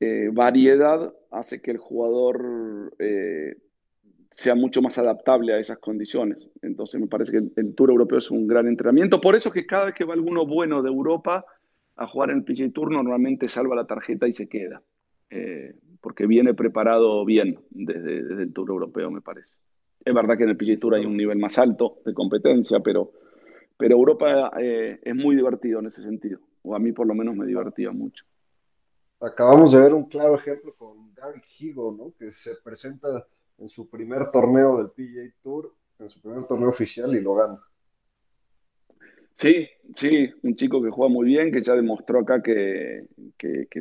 eh, variedad hace que el jugador eh, sea mucho más adaptable a esas condiciones. Entonces me parece que el, el Tour Europeo es un gran entrenamiento, por eso que cada vez que va alguno bueno de Europa, a jugar en el PGA Tour normalmente salva la tarjeta y se queda, eh, porque viene preparado bien desde, el Tour Europeo, me parece. Es verdad que en el PGA Tour hay un nivel más alto de competencia, pero, pero Europa eh, es muy divertido en ese sentido, o a mí por lo menos me divertía mucho. Acabamos de ver un claro ejemplo con Gary Higo, ¿no? que se presenta en su primer torneo del PGA Tour, en su primer torneo oficial y lo gana. Sí, sí, un chico que juega muy bien, que ya demostró acá que,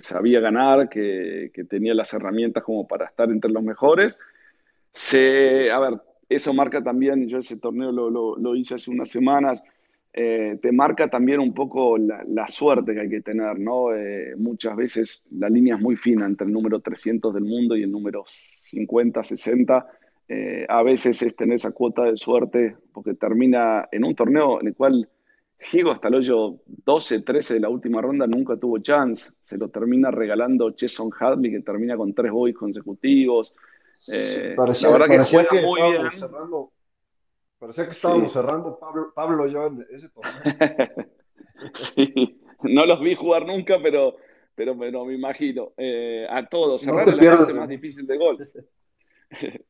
sabía ganar, que, tenía las herramientas como para estar entre los mejores. A ver, eso marca también, yo ese torneo lo, hice hace unas semanas, eh, te marca también un poco la, suerte que hay que tener, ¿no? Eh, muchas veces la línea es muy fina entre el número 300 del mundo y el número 50, 60. Eh, a veces es tener esa cuota de suerte porque termina en un torneo en el cual Higo hasta el hoyo 12, 13 de la última ronda nunca tuvo chance. Se lo termina regalando Cheson Hadley, que termina con tres boys consecutivos. Eh, parecía, la verdad que juega muy bien. Cerrando, parecía que estábamos cerrando Pablo, Pablo yo en ese torneo. [laughs] sí, no los vi jugar nunca, pero, pero, me imagino. Eh, a todos, cerrar es la parte más difícil de golf. [laughs]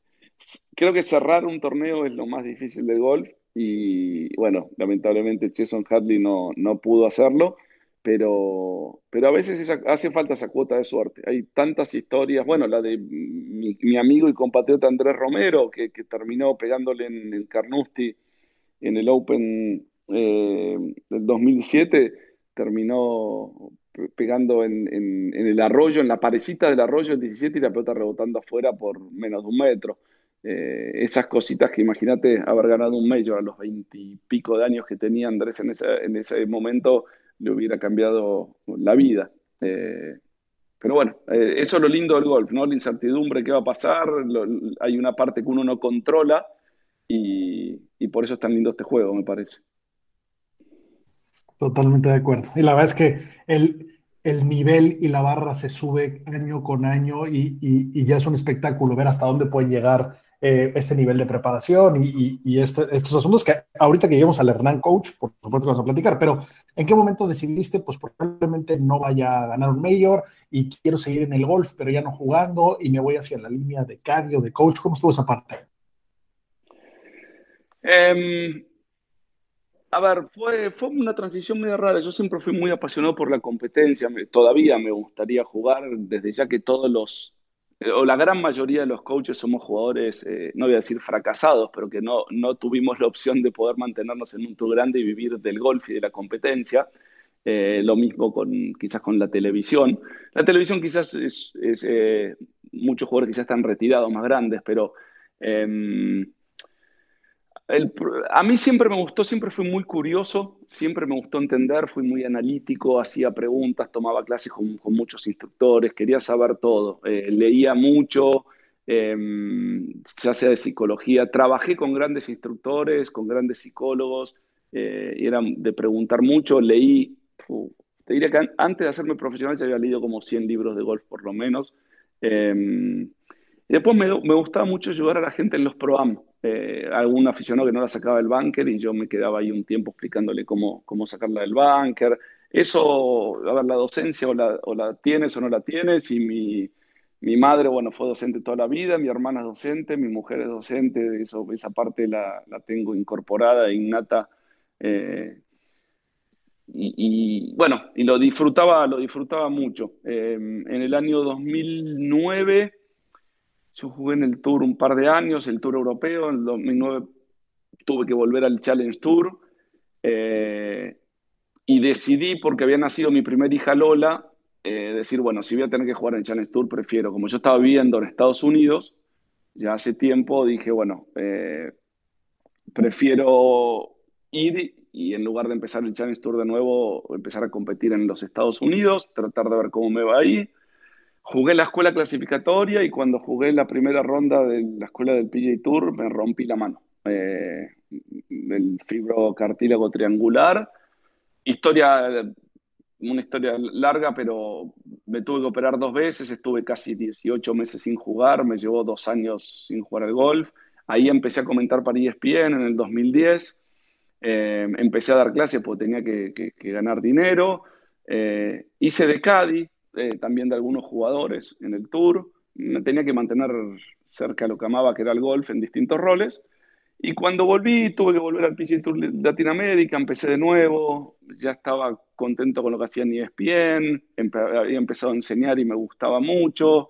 Creo que cerrar un torneo es lo más difícil de golf y bueno, lamentablemente Jason Hadley no, no pudo hacerlo, pero, pero a veces hace falta esa cuota de suerte. Hay tantas historias, bueno, la de mi, amigo y compatriota Andrés Romero, que, terminó pegándole en el Carnoustie en el Open eh, del 2007, terminó pegando en, en, el arroyo, en la parecita del arroyo el 17 y la pelota rebotando afuera por menos de un metro. Eh, esas cositas que imagínate haber ganado un mayor a los veintipico de años que tenía Andrés en ese, en ese momento, le hubiera cambiado la vida. Eh, pero bueno, eh, eso es lo lindo del golf, ¿no? La incertidumbre, qué va a pasar, hay una parte que uno no controla y, por eso es tan lindo este juego, me parece. Totalmente de acuerdo. Y la verdad es que el, el nivel y la barra se sube año con año y, y, ya es un espectáculo ver hasta dónde pueden llegar eh, este nivel de preparación y, este, estos asuntos que ahorita que lleguemos al Hernán Coach, por supuesto que vamos a platicar, pero ¿en qué momento decidiste, pues probablemente no vaya a ganar un mayor y quiero seguir en el golf, pero ya no jugando y me voy hacia la línea de cardio, de coach? ¿Cómo estuvo esa parte? Em, a ver, fue, fue una transición muy rara. Yo siempre fui muy apasionado por la competencia. todavía me gustaría jugar, desde ya que todos los o la gran mayoría de los coaches somos jugadores, eh, no voy a decir fracasados, pero que no, no tuvimos la opción de poder mantenernos en un tour grande y vivir del golf y de la competencia. Eh, lo mismo con quizás con la televisión. La televisión quizás es, eh, muchos jugadores ya están retirados, más grandes, pero em, a mí siempre me gustó, siempre fui muy curioso, siempre me gustó entender, fui muy analítico, hacía preguntas, tomaba clases con, muchos instructores, quería saber todo, eh, leía mucho, em, ya sea de psicología, trabajé con grandes instructores, con grandes psicólogos, eh, era de preguntar mucho, leí, te diría que antes de hacerme profesional ya había leído como 100 libros de golf por lo menos. Y después me, gustaba mucho ayudar a la gente en los programas eh, algún aficionado que no la sacaba del bunker y yo me quedaba ahí un tiempo explicándole cómo, cómo sacarla del bunker. Eso, a ver, la docencia o la, o la tienes o no la tienes y mi, mi, madre, bueno, fue docente toda la vida, mi hermana es docente, mi mujer es docente, eso, esa parte la, la tengo incorporada, innata. Eh, y, bueno, y lo disfrutaba, lo disfrutaba mucho. Eh, en el año 2009 yo jugué en el Tour un par de años, el Tour europeo, en el 2009 tuve que volver al Challenge Tour eh, y decidí, porque había nacido mi primera hija Lola, eh, decir, bueno, si voy a tener que jugar en el Challenge Tour, prefiero, como yo estaba viviendo en Estados Unidos, ya hace tiempo dije, bueno, eh, prefiero ir y en lugar de empezar el Challenge Tour de nuevo, empezar a competir en los Estados Unidos, tratar de ver cómo me va ahí jugué la escuela clasificatoria y cuando jugué la primera ronda de la escuela del PJ Tour me rompí la mano. Eh, el fibrocartílago triangular. Historia, una historia larga, pero me tuve que operar dos veces, estuve casi 18 meses sin jugar, me llevó dos años sin jugar al golf. Ahí empecé a comentar para ESPN en el 2010. Eh, empecé a dar clases porque tenía que, ganar dinero. Eh, hice de Cádiz, eh, también de algunos jugadores en el tour. Me tenía que mantener cerca lo que amaba, que era el golf, en distintos roles. Y cuando volví, tuve que volver al PGA Tour Latinoamérica, empecé de nuevo, ya estaba contento con lo que hacía en ESPN, había empezado a enseñar y me gustaba mucho.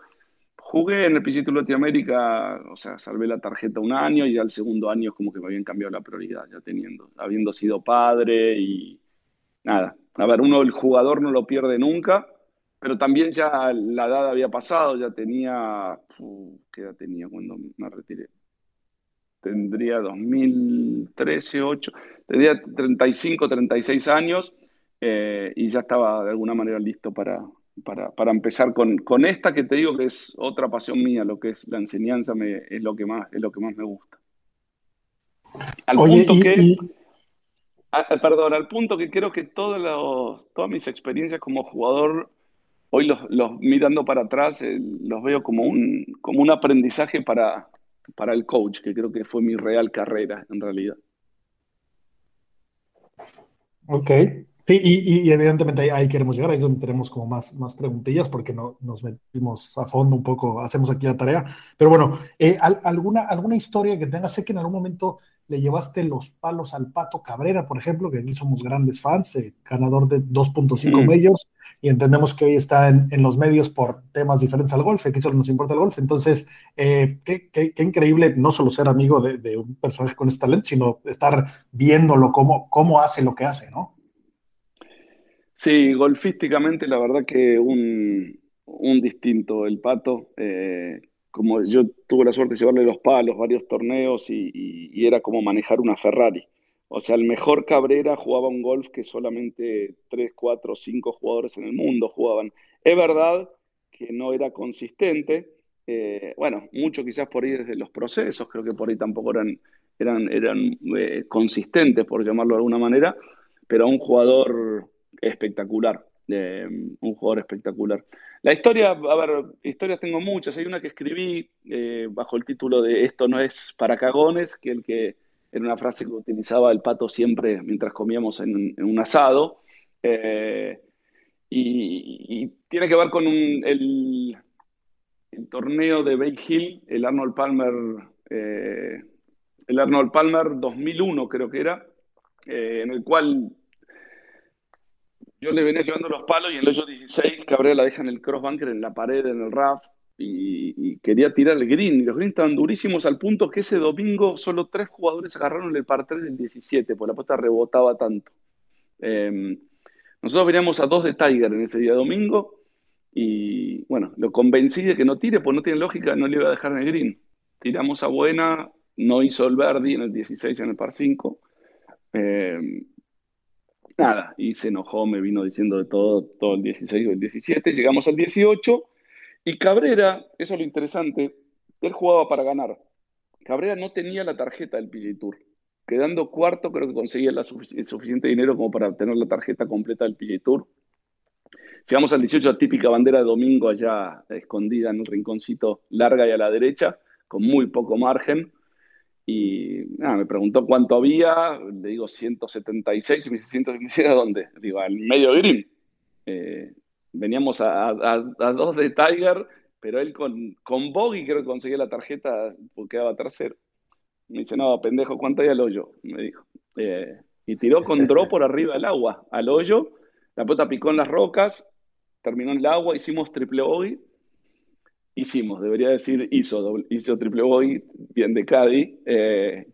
Jugué en el PGA Tour Latinoamérica, o sea, salvé la tarjeta un año y al segundo año es como que me habían cambiado la prioridad, ya teniendo, habiendo sido padre y nada. A ver, uno, el jugador no lo pierde nunca, pero también ya la edad había pasado, ya tenía, ¿qué edad tenía cuando me retiré? Tendría 2013, 8, tendría 35, 36 años eh, y ya estaba de alguna manera listo para, para, empezar con, con, esta que te digo que es otra pasión mía, lo que es la enseñanza me, es, lo que más, es lo que más me gusta. Al punto que... Ah, perdón, al punto que creo que todos todas mis experiencias como jugador hoy los, mirando para atrás eh, los veo como un, como un aprendizaje para, para el coach, que creo que fue mi real carrera en realidad. Ok. Sí, y, evidentemente ahí, queremos llegar, ahí es donde tenemos como más, más preguntillas porque no, nos metimos a fondo un poco, hacemos aquí la tarea. Pero bueno, eh, ¿alguna, ¿alguna historia que tengas? Sé que en algún momento le llevaste los palos al Pato Cabrera, por ejemplo, que aquí somos grandes fans, eh, ganador de 2.5 medios, y entendemos que hoy está en, los medios por temas diferentes al golf, aquí solo nos importa el golf. Entonces, eh, qué, increíble no solo ser amigo de, un personaje con este talento, sino estar viéndolo cómo, cómo hace lo que hace, ¿no? Sí, golfísticamente la verdad que un, un distinto el Pato. Eh, como yo tuve la suerte de llevarle los palos, varios torneos y, era como manejar una Ferrari. O sea, el mejor Cabrera jugaba un golf que solamente 3, 4, 5 jugadores en el mundo jugaban. Es verdad que no era consistente. Eh, bueno, mucho quizás por ahí desde los procesos, creo que por ahí tampoco eran, eran, eran eh, consistentes, por llamarlo de alguna manera, pero un jugador espectacular. Eh, un jugador espectacular. La historia, a ver, historias tengo muchas. Hay una que escribí eh, bajo el título de Esto no es para cagones, que el que era una frase que utilizaba el pato siempre mientras comíamos en, un asado. Eh, y, tiene que ver con el, torneo de Bay Hill, el Arnold Palmer, el Arnold Palmer 2001 creo que era, en el cual yo le venía llevando los palos y en el hoyo 16 Cabrera la deja en el crossbunker, en la pared, en el RAF, y, quería tirar el green. Y los greens estaban durísimos al punto que ese domingo solo tres jugadores agarraron el par 3 del 17, porque la puesta rebotaba tanto. Em, nosotros veníamos a dos de Tiger en ese día domingo y bueno, lo convencí de que no tire, pues no tiene lógica, no le iba a dejar en el green. Tiramos a buena, no hizo el Verdi en el 16 en el par 5. Nada, y se enojó, me vino diciendo de todo, todo el 16 o el 17, llegamos al 18 y Cabrera, eso es lo interesante, él jugaba para ganar. Cabrera no tenía la tarjeta del PGA Tour. Quedando cuarto, creo que conseguía el suficiente dinero como para obtener la tarjeta completa del PGA Tour. Llegamos al 18, típica bandera de domingo allá escondida en un rinconcito larga y a la derecha, con muy poco margen. Y nada, me preguntó cuánto había, le digo 176, y me dice 176, ¿a dónde? Digo, al medio green. Eh, veníamos a, dos de Tiger, pero él con, con Bogey creo que conseguía la tarjeta porque quedaba tercero. Me dice, no, pendejo, ¿cuánto hay al hoyo? Me dijo. Eh, y tiró con [laughs] draw por arriba del agua, al hoyo. La pelota picó en las rocas, terminó en el agua, hicimos triple bogey hicimos, debería decir hizo, hizo triple bogey, bien de Caddy. Eh,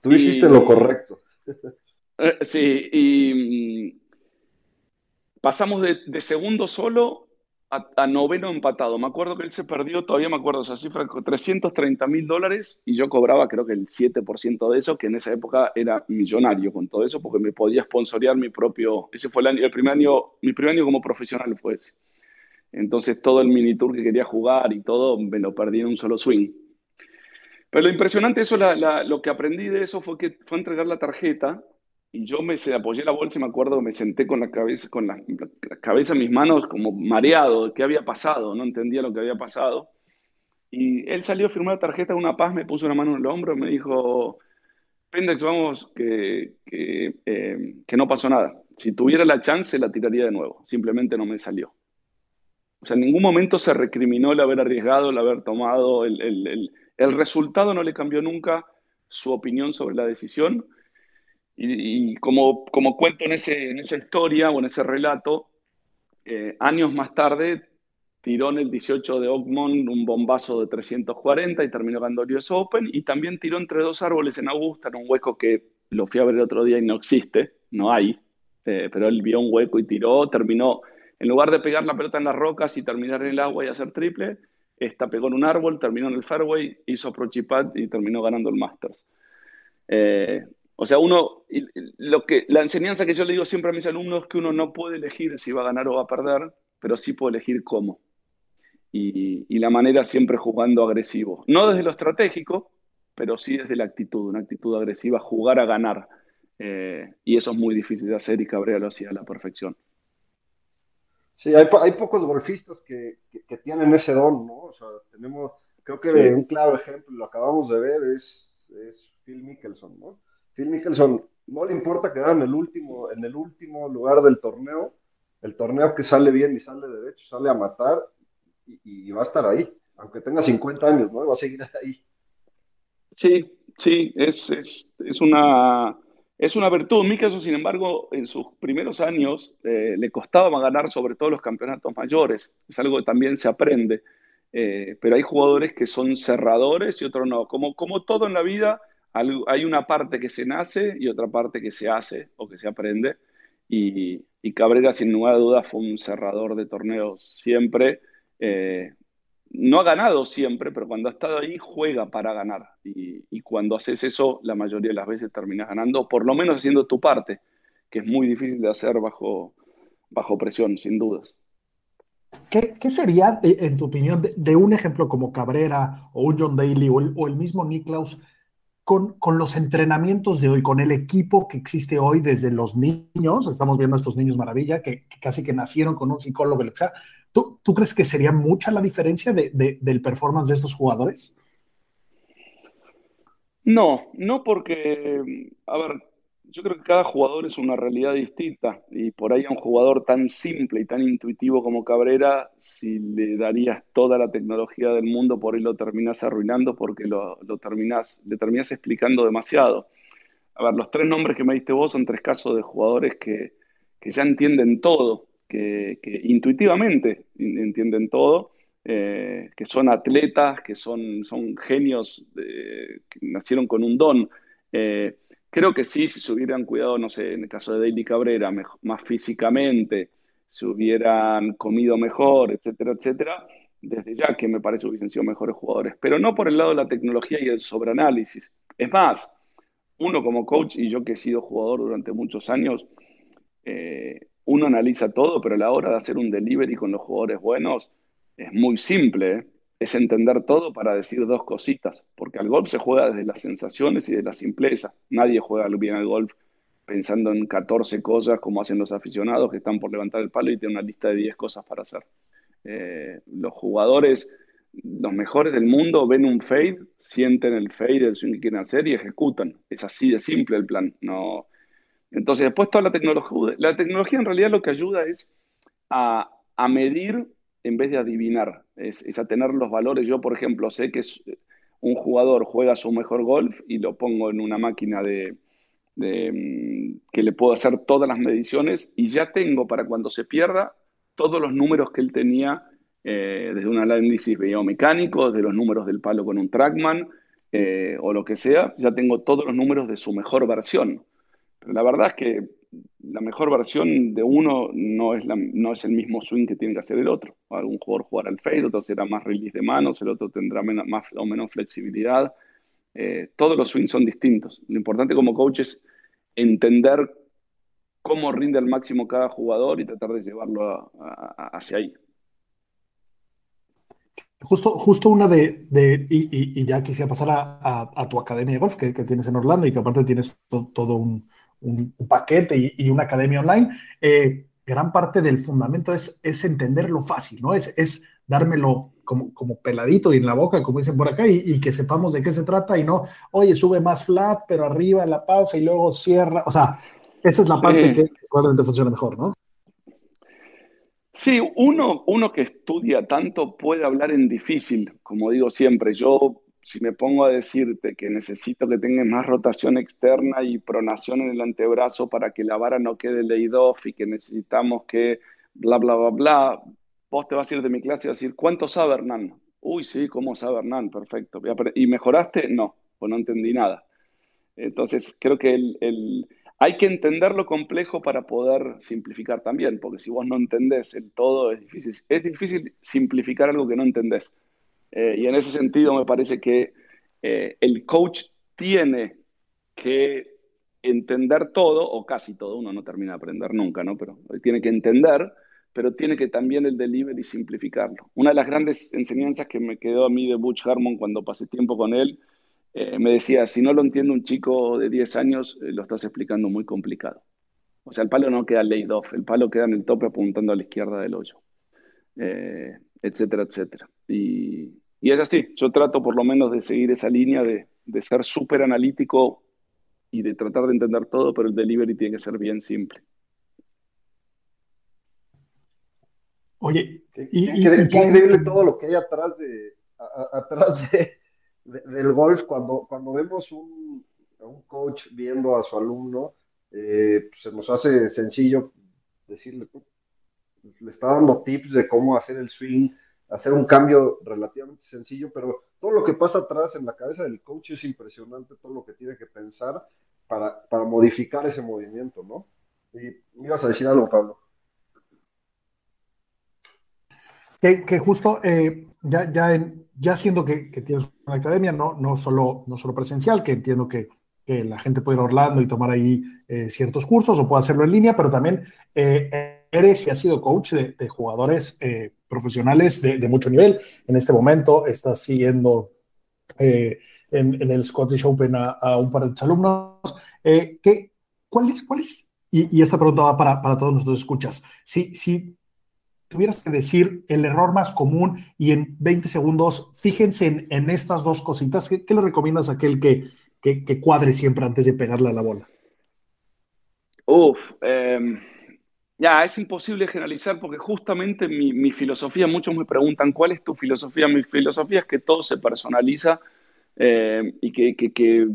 Tú hiciste lo correcto. [laughs] Eh, sí, y mm, pasamos de, segundo solo a, noveno empatado. Me acuerdo que él se perdió, todavía me acuerdo esa cifra, 330 mil dólares y yo cobraba creo que el 7% de eso, que en esa época era millonario con todo eso, porque me podía sponsorear mi propio, ese fue el, año, el primer año, mi primer año como profesional fue ese. Entonces todo el mini tour que quería jugar y todo me lo perdí en un solo swing. Pero lo impresionante, eso, lo que aprendí de eso fue que fue entregar la tarjeta y yo me se, apoyé la bolsa y me acuerdo me senté con la cabeza, con la, cabeza en mis manos como mareado de qué había pasado, no entendía lo que había pasado. Y él salió a firmar la tarjeta una paz, me puso una mano en el hombro y me dijo, Pendex, vamos, que, que, eh, que no pasó nada. Si tuviera la chance, la tiraría de nuevo. Simplemente no me salió. O sea, en ningún momento se recriminó el haber arriesgado, el haber tomado, el, resultado no le cambió nunca su opinión sobre la decisión. Y, como, como cuento en, ese, en esa historia o en ese relato, eh, años más tarde tiró en el 18 de Oakmont un bombazo de 340 y terminó ganando el Open. Y también tiró entre dos árboles en Augusta, en un hueco que lo fui a ver el otro día y no existe, no hay. Eh, pero él vio un hueco y tiró, terminó en lugar de pegar la pelota en las rocas y terminar en el agua y hacer triple, esta pegó en un árbol, terminó en el fairway, hizo pro chipad y terminó ganando el Masters. Eh, o sea, uno, lo que, la enseñanza que yo le digo siempre a mis alumnos es que uno no puede elegir si va a ganar o va a perder, pero sí puede elegir cómo. Y, la manera siempre jugando agresivo. No desde lo estratégico, pero sí desde la actitud, una actitud agresiva, jugar a ganar. Eh, y eso es muy difícil de hacer y Cabrera lo hacía a la perfección. Sí, hay, hay pocos golfistas que, que, tienen ese don, ¿no? O sea, tenemos, creo que un claro ejemplo, lo acabamos de ver, es, es Phil Mickelson, ¿no? Phil Mickelson no le importa quedar en el último, en el último lugar del torneo, el torneo que sale bien y sale derecho, sale a matar y, y va a estar ahí, aunque tenga 50 años, ¿no? Va a seguir ahí. Sí, sí, es, es, es una es una virtud. Caso, sin embargo, en sus primeros años eh, le costaba ganar sobre todo los campeonatos mayores. Es algo que también se aprende. Eh, pero hay jugadores que son cerradores y otros no. Como, como todo en la vida, hay una parte que se nace y otra parte que se hace o que se aprende. Y, Cabrera, sin ninguna duda, fue un cerrador de torneos siempre. Eh, no ha ganado siempre, pero cuando ha estado ahí juega para ganar. Y, cuando haces eso, la mayoría de las veces terminas ganando, por lo menos haciendo tu parte, que es muy difícil de hacer bajo, bajo presión, sin dudas. ¿Qué, sería, en tu opinión, de, un ejemplo como Cabrera o un John Daly o el, mismo Niklaus? con, con, los entrenamientos de hoy, con el equipo que existe hoy desde los niños, estamos viendo a estos niños maravilla que, que casi que nacieron con un psicólogo, o sea, ¿tú, ¿tú, crees que sería mucha la diferencia de, de, del performance de estos jugadores? No, no porque, a ver, yo creo que cada jugador es una realidad distinta y por ahí a un jugador tan simple y tan intuitivo como Cabrera, si le darías toda la tecnología del mundo, por ahí lo terminas arruinando porque lo, lo terminás, le terminas explicando demasiado. A ver, los tres nombres que me diste vos son tres casos de jugadores que, que ya entienden todo, que, intuitivamente entienden todo, eh, que son atletas, que son, son genios, de, que nacieron con un don. Eh, Creo que sí, si se hubieran cuidado, no sé, en el caso de Daily Cabrera, más físicamente, se hubieran comido mejor, etcétera, etcétera, desde ya que me parece hubiesen sido mejores jugadores, pero no por el lado de la tecnología y el sobreanálisis. Es más, uno como coach y yo que he sido jugador durante muchos años, eh, uno analiza todo, pero la hora de hacer un delivery con los jugadores buenos es muy simple. ¿eh? es entender todo para decir dos cositas, porque al golf se juega desde las sensaciones y de la simpleza. Nadie juega bien al golf pensando en 14 cosas como hacen los aficionados que están por levantar el palo y tienen una lista de 10 cosas para hacer. Eh, los jugadores, los mejores del mundo, ven un fade, sienten el fade, el swing que quieren hacer y ejecutan. Es así de simple el plan. No... Entonces, después toda la tecnología, la tecnología en realidad lo que ayuda es a, medir en vez de adivinar, es, a tener los valores. Yo, por ejemplo, sé que un jugador juega su mejor golf y lo pongo en una máquina de, mm, que le puedo hacer todas las mediciones y ya tengo para cuando se pierda todos los números que él tenía eh, desde un análisis biomecánico, desde los números del palo con un trackman eh, o lo que sea, ya tengo todos los números de su mejor versión. La verdad es que la mejor versión de uno no es, la, no es el mismo swing que tiene que hacer el otro. Algún jugador jugará el fade, otro será más release de manos, el otro tendrá más o menos flexibilidad. Eh, todos los swings son distintos. Lo importante como coach es entender cómo rinde al máximo cada jugador y tratar de llevarlo hacia ahí. Justo, justo una de, y, ya quisiera pasar a, tu academia de golf que, tienes en Orlando y que aparte tienes todo un, un, paquete y, una academia online, eh, gran parte del fundamento es, es entenderlo fácil, ¿no? Es, es dármelo como, como peladito y en la boca, como dicen por acá, y, que sepamos de qué se trata y no, oye, sube más flat, pero arriba en la pausa y luego cierra. O sea, esa es la parte que probablemente funciona mejor, ¿no? Sí, uno, uno que estudia tanto puede hablar en difícil, como digo siempre. Yo si me pongo a decirte que necesito que tengas más rotación externa y pronación en el antebrazo para que la vara no quede laid off y que necesitamos que bla, bla, bla, bla, vos te vas a ir de mi clase y vas a decir, ¿cuánto sabe Hernán? Uy, sí, ¿cómo sabe Hernán? Perfecto. ¿Y mejoraste? No, pues no entendí nada. Entonces, creo que el, el, hay que entender lo complejo para poder simplificar también, porque si vos no entendés el todo, es difícil, es difícil simplificar algo que no entendés. Eh, y en ese sentido me parece que eh, el coach tiene que entender todo, o casi todo, uno no termina de aprender nunca, ¿no? Pero tiene que entender, pero tiene que también el delivery simplificarlo. Una de las grandes enseñanzas que me quedó a mí de Butch Harmon cuando pasé tiempo con él, eh, me decía, si no lo entiende un chico de 10 años, lo estás explicando muy complicado. O sea, el palo no queda laid off, el palo queda en el tope apuntando a la izquierda del hoyo etcétera, etcétera. Y, y, es así, yo trato por lo menos de seguir esa línea de, de ser súper analítico y de tratar de entender todo, pero el delivery tiene que ser bien simple. Oye, y, increíble, todo lo que hay atrás de, atrás de, del golf cuando, cuando vemos un, a un coach viendo a su alumno, eh, se nos hace sencillo decirle, le está dando tips de cómo hacer el swing, hacer un cambio relativamente sencillo, pero todo lo que pasa atrás en la cabeza del coach es impresionante, todo lo que tiene que pensar para, para modificar ese movimiento, ¿no? Y ibas a decir algo, Pablo. Que, que justo eh, ya, ya, en, ya siendo que, que, tienes una academia, no, no, solo, no solo presencial, que entiendo que, que la gente puede ir a Orlando y tomar ahí eh, ciertos cursos o puede hacerlo en línea, pero también eh, eres y has sido coach de, jugadores eh, profesionales de, mucho nivel. En este momento estás siguiendo eh, en, el Scottish Open a, un par de alumnos. Eh, ¿qué, ¿Cuál es, y, esta pregunta va para, para todos nuestros escuchas, si, si tuvieras que decir el error más común y en 20 segundos, fíjense en, estas dos cositas, ¿qué, le recomiendas a aquel que, que, cuadre siempre antes de pegarle a la bola? Uf, em, ya, es imposible generalizar porque justamente mi, filosofía, muchos me preguntan, ¿cuál es tu filosofía? Mi filosofía es que todo se personaliza eh, y que,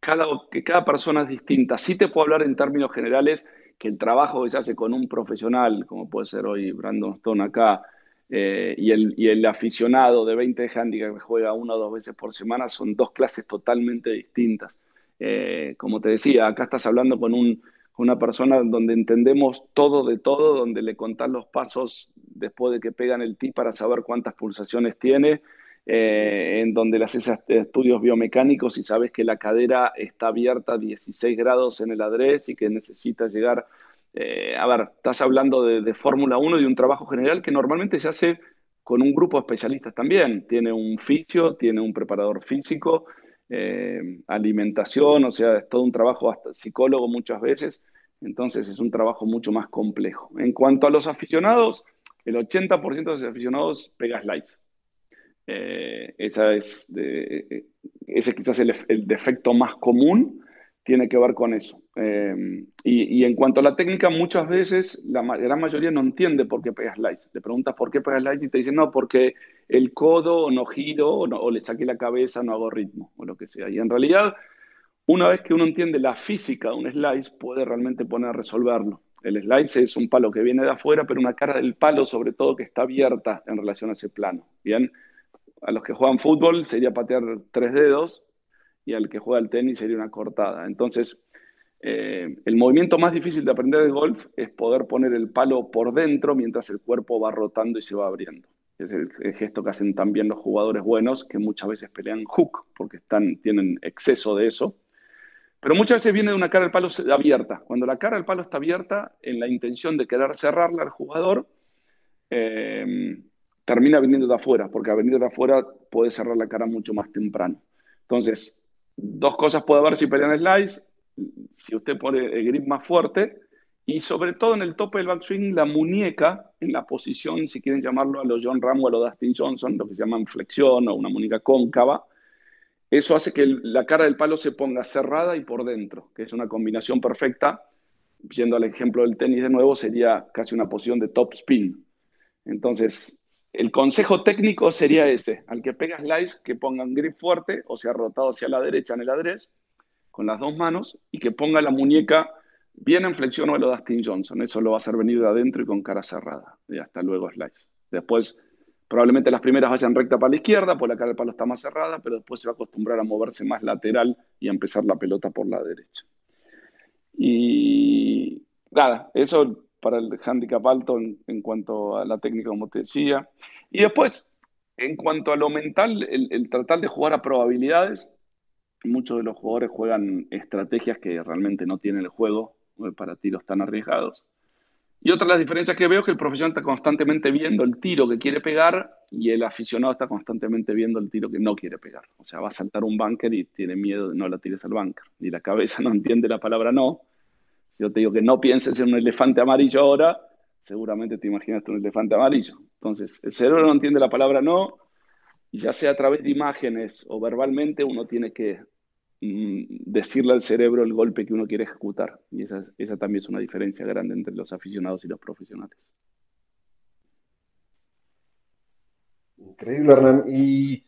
cada, que cada persona es distinta. Sí te puedo hablar en términos generales que el trabajo que se hace con un profesional, como puede ser hoy Brandon Stone acá, eh, y, el, y, el, aficionado de 20 de handicap que juega una o dos veces por semana, son dos clases totalmente distintas. Eh, como te decía, acá estás hablando con, un, una persona donde entendemos todo de todo, donde le contás los pasos después de que pegan el tee para saber cuántas pulsaciones tiene, eh, en donde le haces estudios biomecánicos y sabes que la cadera está abierta a 16 grados en el adres y que necesita llegar. Eh, a ver, estás hablando de, Fórmula 1 y de un trabajo general que normalmente se hace con un grupo de especialistas también. Tiene un fisio, tiene un preparador físico, eh, alimentación, o sea, es todo un trabajo hasta psicólogo muchas veces. Entonces es un trabajo mucho más complejo. En cuanto a los aficionados, el 80% de los aficionados pega slides. Eh, esa es eh, ese quizás el, defecto más común tiene que ver con eso. Eh, y, en cuanto a la técnica, muchas veces la gran mayoría no entiende por qué pegas slice. Le preguntas por qué pegas slice y te dicen, no, porque el codo no giro o, o le saqué la cabeza, no hago ritmo o lo que sea. Y en realidad, una vez que uno entiende la física de un slice, puede realmente poner a resolverlo. El slice es un palo que viene de afuera, pero una cara del palo, sobre todo, que está abierta en relación a ese plano. Bien, a los que juegan fútbol sería patear tres dedos y al que juega el tenis sería una cortada. Entonces, eh, el movimiento más difícil de aprender de golf es poder poner el palo por dentro mientras el cuerpo va rotando y se va abriendo. Es el, gesto que hacen también los jugadores buenos, que muchas veces pelean hook porque están, tienen exceso de eso. Pero muchas veces viene de una cara del palo abierta. Cuando la cara del palo está abierta, en la intención de querer cerrarla al jugador, eh, termina viniendo de afuera, porque a venir de afuera puede cerrar la cara mucho más temprano. Entonces, dos cosas puede haber si pelean slice, si usted pone el grip más fuerte, y sobre todo en el tope del backswing, la muñeca en la posición, si quieren llamarlo a los John Ram o a los Dustin Johnson, lo que se llaman flexión o una muñeca cóncava, eso hace que la cara del palo se ponga cerrada y por dentro, que es una combinación perfecta. Yendo al ejemplo del tenis de nuevo, sería casi una posición de top spin. Entonces, el consejo técnico sería ese, al que pega slice, que ponga un grip fuerte, o sea, rotado hacia la derecha en el adres, con las dos manos, y que ponga la muñeca bien en flexión o lo Dustin Johnson. Eso lo va a hacer venir de adentro y con cara cerrada. Y hasta luego slice. Después, probablemente las primeras vayan recta para la izquierda, pues la cara del palo está más cerrada, pero después se va a acostumbrar a moverse más lateral y a empezar la pelota por la derecha. Y nada, eso para el handicap alto en, cuanto a la técnica, como te decía. Y después, en cuanto a lo mental, el, tratar de jugar a probabilidades, muchos de los jugadores juegan estrategias que realmente no tienen el juego eh, para tiros tan arriesgados. Y otra de las diferencias que veo es que el profesional está constantemente viendo el tiro que quiere pegar y el aficionado está constantemente viendo el tiro que no quiere pegar. O sea, va a saltar un bunker y tiene miedo de no la tires al bunker. Y la cabeza [laughs] no entiende la palabra no si yo te digo que no pienses en un elefante amarillo ahora, seguramente te imaginaste un elefante amarillo. Entonces, el cerebro no entiende la palabra no, y ya sea a través de imágenes o verbalmente, uno tiene que mm, decirle al cerebro el golpe que uno quiere ejecutar. Y esa, esa también es una diferencia grande entre los aficionados y los profesionales. Increíble, Hernán. Y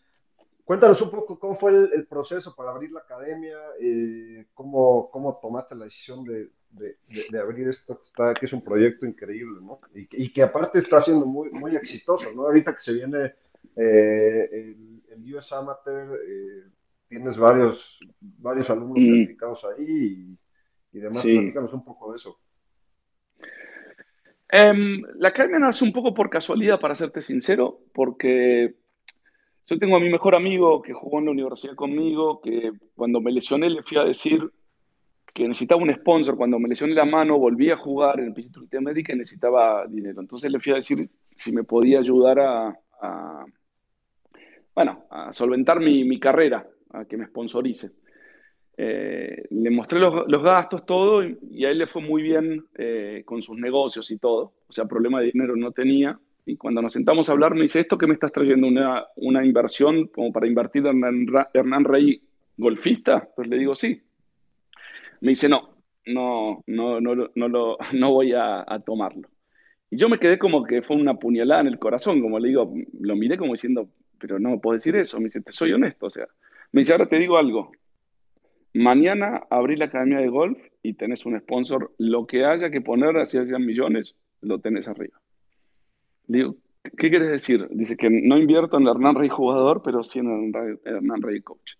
Cuéntanos un poco cómo fue el, proceso para abrir la academia, eh, cómo, cómo, tomaste la decisión de, de, abrir esto, que, es un proyecto increíble, ¿no? Y, que aparte está siendo muy, muy exitoso, ¿no? Ahorita que se viene eh, el, US Amateur, eh, tienes varios, varios alumnos dedicados ahí y, demás. Sí. un poco de eso. Em, la academia nace un poco por casualidad, para serte sincero, porque yo tengo a mi mejor amigo que jugó en la universidad conmigo, que cuando me lesioné le fui a decir que necesitaba un sponsor. Cuando me lesioné la mano, volví a jugar en el Instituto Médica y necesitaba dinero. Entonces le fui a decir si me podía ayudar a, bueno, a solventar mi, carrera, a que me sponsorice. Eh, le mostré los, gastos, todo, y, a él le fue muy bien eh, con sus negocios y todo. O sea, problema de dinero no tenía. Y cuando nos sentamos a hablar, me dice, ¿esto que me estás trayendo? ¿Una, una inversión como para invertir en Hernán Rey golfista? Pues le digo, sí. Me dice, no, no, no, no, no, no, [laughs] no voy a, tomarlo. Y yo me quedé como que fue una puñalada en el corazón, como le digo, lo miré como diciendo, pero no puedo decir eso. Me dice, te soy honesto, o sea. Me dice, ahora te digo algo. Mañana abrí la academia de golf y tenés un sponsor. Lo que haya que poner, así hacían millones, lo tenés arriba. Digo, ¿qué quieres decir? Dice que no invierto en Hernán Rey jugador, pero sí en el Hernán Rey coach.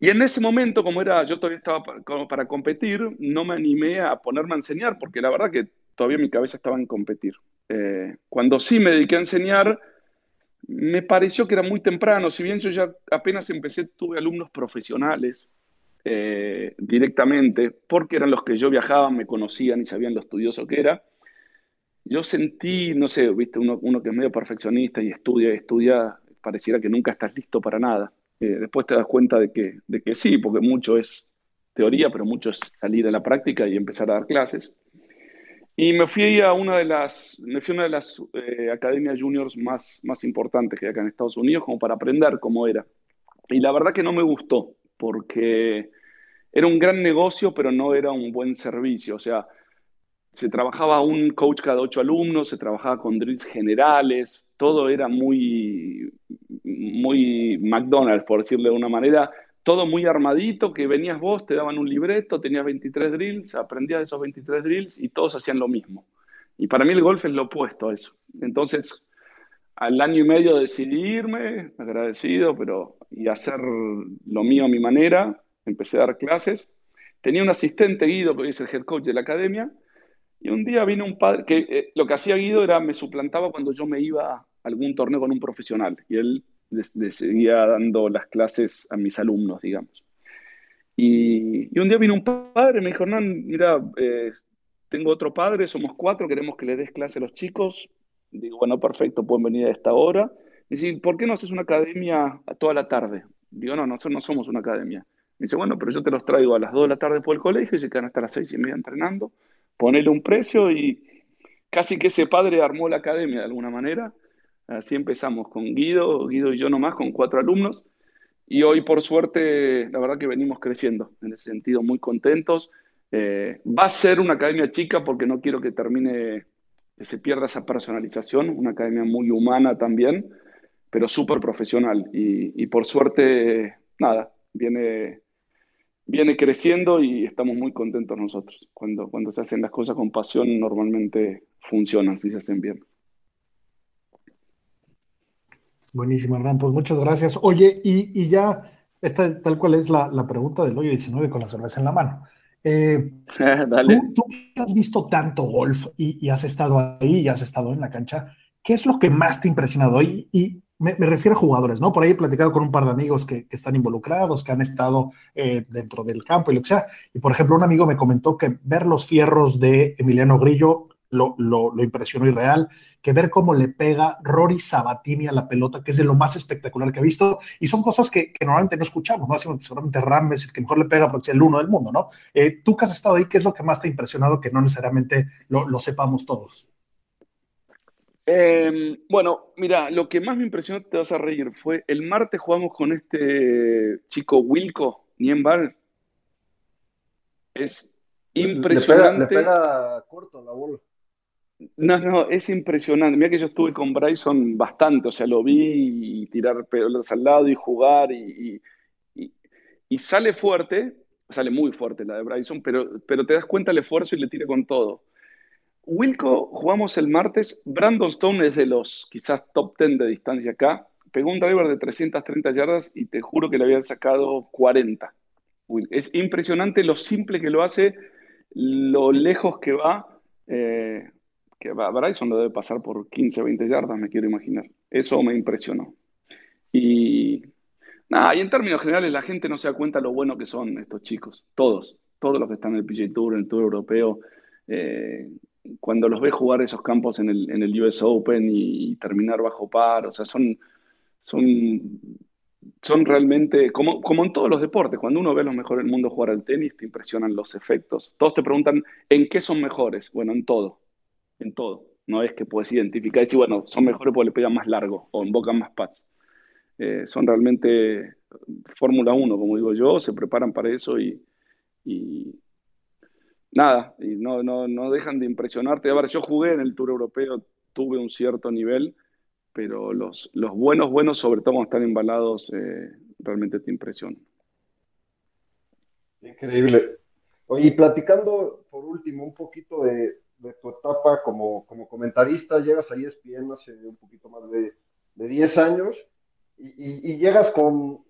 Y en ese momento, como era, yo todavía estaba para, para, competir, no me animé a ponerme a enseñar, porque la verdad que todavía mi cabeza estaba en competir. Eh, cuando sí me dediqué a enseñar, me pareció que era muy temprano, si bien yo ya apenas empecé, tuve alumnos profesionales eh, directamente, porque eran los que yo viajaba, me conocían y sabían lo estudioso que era. Yo sentí, no sé, viste, uno, uno que es medio perfeccionista y estudia y estudia, pareciera que nunca estás listo para nada. Eh, después te das cuenta de que, de que sí, porque mucho es teoría, pero mucho es salir a la práctica y empezar a dar clases. Y me fui a una de las, me fui a una de las eh, academias juniors más, más importantes que hay acá en Estados Unidos, como para aprender cómo era. Y la verdad que no me gustó, porque era un gran negocio, pero no era un buen servicio. O sea, se trabajaba un coach cada ocho alumnos, se trabajaba con drills generales, todo era muy, muy McDonald's, por decirlo de una manera, todo muy armadito, que venías vos, te daban un libreto, tenías 23 drills, aprendías esos 23 drills y todos hacían lo mismo. Y para mí el golf es lo opuesto a eso. Entonces, al año y medio decidí irme, agradecido, pero y hacer lo mío a mi manera, empecé a dar clases. Tenía un asistente, Guido, que es el head coach de la academia, y un día vino un padre, que eh, lo que hacía Guido era, me suplantaba cuando yo me iba a algún torneo con un profesional, y él le, seguía dando las clases a mis alumnos, digamos. Y, y un día vino un padre, me dijo, Hernán, mira, eh, tengo otro padre, somos cuatro, queremos que le des clase a los chicos. Digo, bueno, perfecto, pueden venir a esta hora. Y dice, ¿por qué no haces una academia toda la tarde? Digo, no, nosotros no somos una academia. Dice, bueno, pero yo te los traigo a las 2 de la tarde por el colegio y se quedan hasta las 6 y media entrenando. Ponele un precio y casi que ese padre armó la academia de alguna manera. Así empezamos con Guido, Guido y yo nomás, con cuatro alumnos. Y hoy, por suerte, la verdad que venimos creciendo, en ese sentido, muy contentos. Eh, va a ser una academia chica porque no quiero que termine, que se pierda esa personalización, una academia muy humana también, pero súper profesional. Y, por suerte, nada, viene, viene creciendo y estamos muy contentos nosotros. Cuando, cuando se hacen las cosas con pasión, normalmente funcionan, si se hacen bien. Buenísimo, Hernán. Pues muchas gracias. Oye, y, y ya, esta tal cual es la, la, pregunta del hoyo 19 con la cerveza en la mano. Eh, [laughs] Dale. ¿tú, tú, has visto tanto golf y, y, has estado ahí y has estado en la cancha. ¿Qué es lo que más te ha impresionado? Y, y me, refiero a jugadores, ¿no? Por ahí he platicado con un par de amigos que, están involucrados, que han estado eh, dentro del campo y lo que sea. Y por ejemplo, un amigo me comentó que ver los fierros de Emiliano Grillo lo, lo, lo, impresionó que ver cómo le pega Rory Sabatini a la pelota, que es de lo más espectacular que ha visto, y son cosas que, normalmente no escuchamos, ¿no? Así, seguramente Ram es el que mejor le pega porque es el uno del mundo, ¿no? Eh, tú que has estado ahí, ¿qué es lo que más te ha impresionado que no necesariamente lo sepamos todos? Eh, bueno, mira, lo que más me impresionó, te vas a reír, fue el martes jugamos con este chico Wilco, Niembal. Es impresionante. Le pega, le pega corto la bola. No, no, es impresionante. Mira que yo estuve con Bryson bastante, o sea, lo vi y tirar pelotas al lado y jugar y, y, y, sale fuerte, sale muy fuerte la de Bryson, pero, pero te das cuenta el esfuerzo y le tira con todo. Wilco, jugamos el martes, Brandon Stone es de los quizás top 10 de distancia acá, pegó un driver de 330 yardas y te juro que le habían sacado 40. Es impresionante lo simple que lo hace, lo lejos que va. Eh, que a Bryson lo debe pasar por 15, 20 yardas, me quiero imaginar. Eso me impresionó. Y nada, y en términos generales la gente no se da cuenta lo bueno que son estos chicos, todos, todos los que están en el PGA Tour, en el Tour Europeo, eh, cuando los ves jugar esos campos en el, US Open y, terminar bajo par, o sea, son, son, son realmente, como, como en todos los deportes, cuando uno ve a los mejores del mundo jugar al tenis, te impresionan los efectos. Todos te preguntan, ¿en qué son mejores? Bueno, en todo, en todo. No es que puedes identificar y decir, bueno, son mejores porque le pegan más largo o invocan más pads. Eh, son realmente Fórmula 1, como digo yo, se preparan para eso y nada, y no, no, no dejan de impresionarte. A ver, yo jugué en el Tour Europeo, tuve un cierto nivel, pero los, los buenos, buenos, sobre todo cuando están embalados, eh, realmente te impresionan. Increíble. Oye, platicando por último un poquito de, de tu etapa como, como, comentarista, llegas a ESPN hace un poquito más de, de 10 años y, y, llegas con,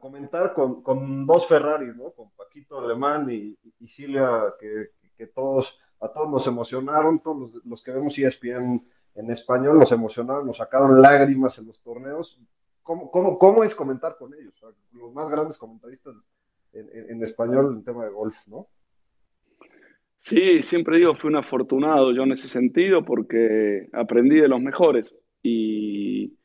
comentar con, con, dos Ferraris, ¿no? Con Paquito Alemán y, y Silvia, que, que, todos, a todos nos emocionaron, todos los, que vemos ESPN en español nos emocionaron, nos sacaron lágrimas en los torneos. ¿Cómo, cómo, cómo es comentar con ellos? Los más grandes comentaristas en, en, en español en tema de golf, ¿no? Sí, siempre digo, fui un afortunado yo en ese sentido porque aprendí de los mejores. Y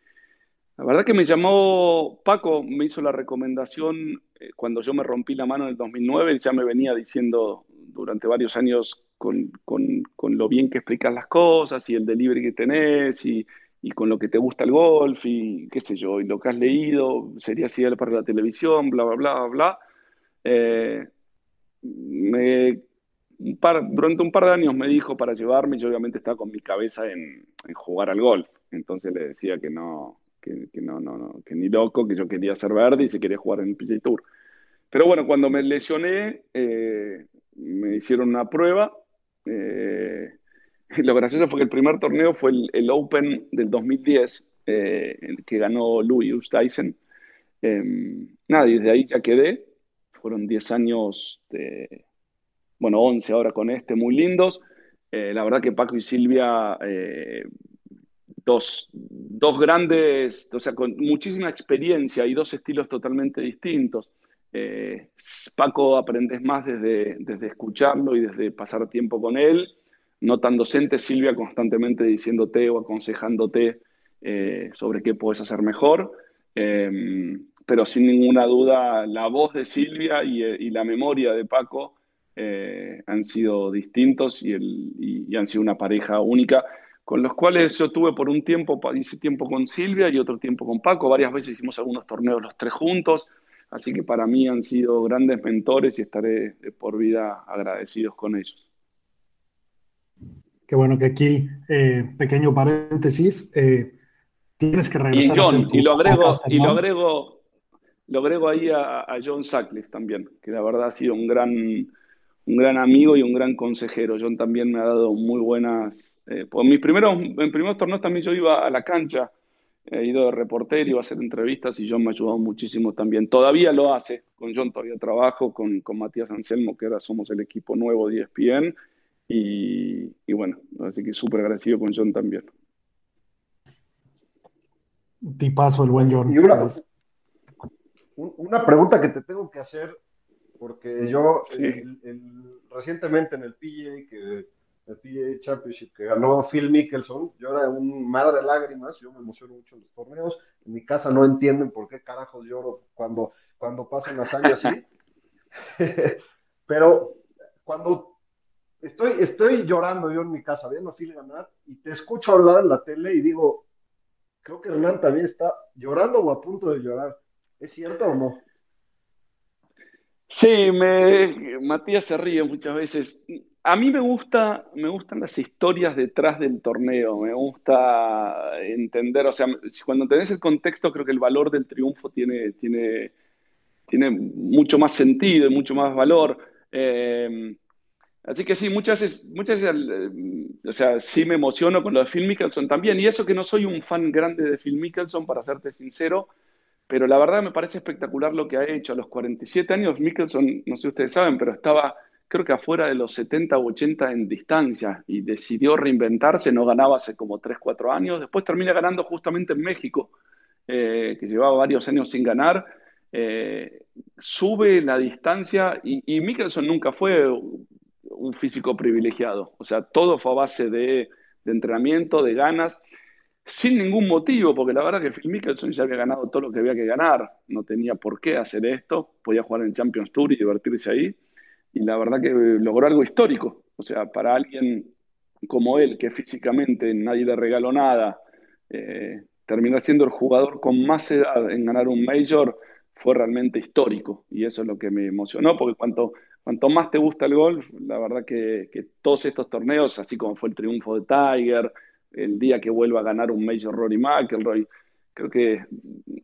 la verdad que me llamó Paco, me hizo la recomendación eh, cuando yo me rompí la mano en el 2009, ya me venía diciendo durante varios años con, con, con lo bien que explicas las cosas y el delivery que tenés y, y, con lo que te gusta el golf y qué sé yo, y lo que has leído, sería así para la televisión, bla, bla, bla, bla. Eh, me un par, durante un par de años me dijo para llevarme, yo obviamente estaba con mi cabeza en, en jugar al golf. Entonces le decía que no, que, que, no, no, no, que ni loco, que yo quería ser verde y se quería jugar en el PGA Tour. Pero bueno, cuando me lesioné, eh, me hicieron una prueba. Eh, [laughs] lo gracioso fue que el primer torneo fue el, Open del 2010, eh, que ganó Louis Dyson. Em, nada, y desde ahí ya quedé. Fueron 10 años bueno, 11 ahora con este, muy lindos. Eh, la verdad que Paco y Silvia, dos, dos, grandes, o sea, con muchísima experiencia y dos estilos totalmente distintos. Eh, Paco aprendes más desde, desde escucharlo y desde pasar tiempo con él, no tan docente, Silvia constantemente diciéndote o aconsejándote eh, sobre qué puedes hacer mejor. pero sin ninguna duda, la voz de Silvia y, y la memoria de Paco eh, han sido distintos y, el, y, y, han sido una pareja única, con los cuales yo tuve por un tiempo, hice tiempo con Silvia y otro tiempo con Paco, varias veces hicimos algunos torneos los tres juntos, así que para mí han sido grandes mentores y estaré por vida agradecidos con ellos. Qué bueno que aquí, eh, pequeño paréntesis, eh, tienes que regresar. Y John, y lo agrego, y lo agrego, lo agrego ahí a, a John Sutcliffe también, que la verdad ha sido un gran un gran amigo y un gran consejero. John también me ha dado muy buenas... Eh, pues mis primeros, en primeros torneos también yo iba a la cancha, he ido de reportero, iba a hacer entrevistas y John me ha ayudado muchísimo también. Todavía lo hace, con John todavía trabajo, con, con Matías Anselmo, que ahora somos el equipo nuevo de ESPN. Y, y bueno, así que súper agradecido con John también. Tipazo el buen John. Y una, una pregunta que te tengo que hacer porque yo sí. el, el, recientemente en el PGA, que, el PGA Championship que ganó Phil Mickelson, yo era un mar de lágrimas, yo me emociono mucho en los torneos, en mi casa no entienden por qué carajos lloro cuando, cuando pasan hazañas así, [laughs] pero cuando estoy, estoy llorando yo en mi casa viendo a Phil ganar y te escucho hablar en la tele y digo, creo que Hernán también está llorando o a punto de llorar, ¿es cierto o no? Sí, me, Matías se ríe muchas veces. A mí me gusta, me gustan las historias detrás del torneo, me gusta entender, o sea, cuando tenés el contexto, creo que el valor del triunfo tiene, tiene, tiene mucho más sentido y mucho más valor. Eh, así que sí, muchas veces, muchas veces, o sea, sí me emociono con lo de Phil Mickelson también, y eso que no soy un fan grande de Phil Mickelson, para serte sincero, pero la verdad me parece espectacular lo que ha hecho. A los 47 años, Mickelson, no sé si ustedes saben, pero estaba creo que afuera de los 70 u 80 en distancia y decidió reinventarse, no ganaba hace como 3, 4 años, después termina ganando justamente en México, eh, que llevaba varios años sin ganar, eh, sube la distancia y, Mickelson nunca fue un físico privilegiado, o sea, todo fue a base de entrenamiento, de ganas sin ningún motivo, porque la verdad que Phil Mickelson ya había ganado todo lo que había que ganar, no tenía por qué hacer esto, podía jugar en Champions Tour y divertirse ahí, y la verdad que logró algo histórico, o sea, para alguien como él, que físicamente nadie le regaló nada, eh, terminó siendo el jugador con más edad en ganar un Major, fue realmente histórico, y eso es lo que me emocionó, porque cuanto, cuanto más te gusta el golf, la verdad que todos estos torneos, así como fue el triunfo de Tiger, el día que vuelva a ganar un Major Rory McIlroy. Creo que,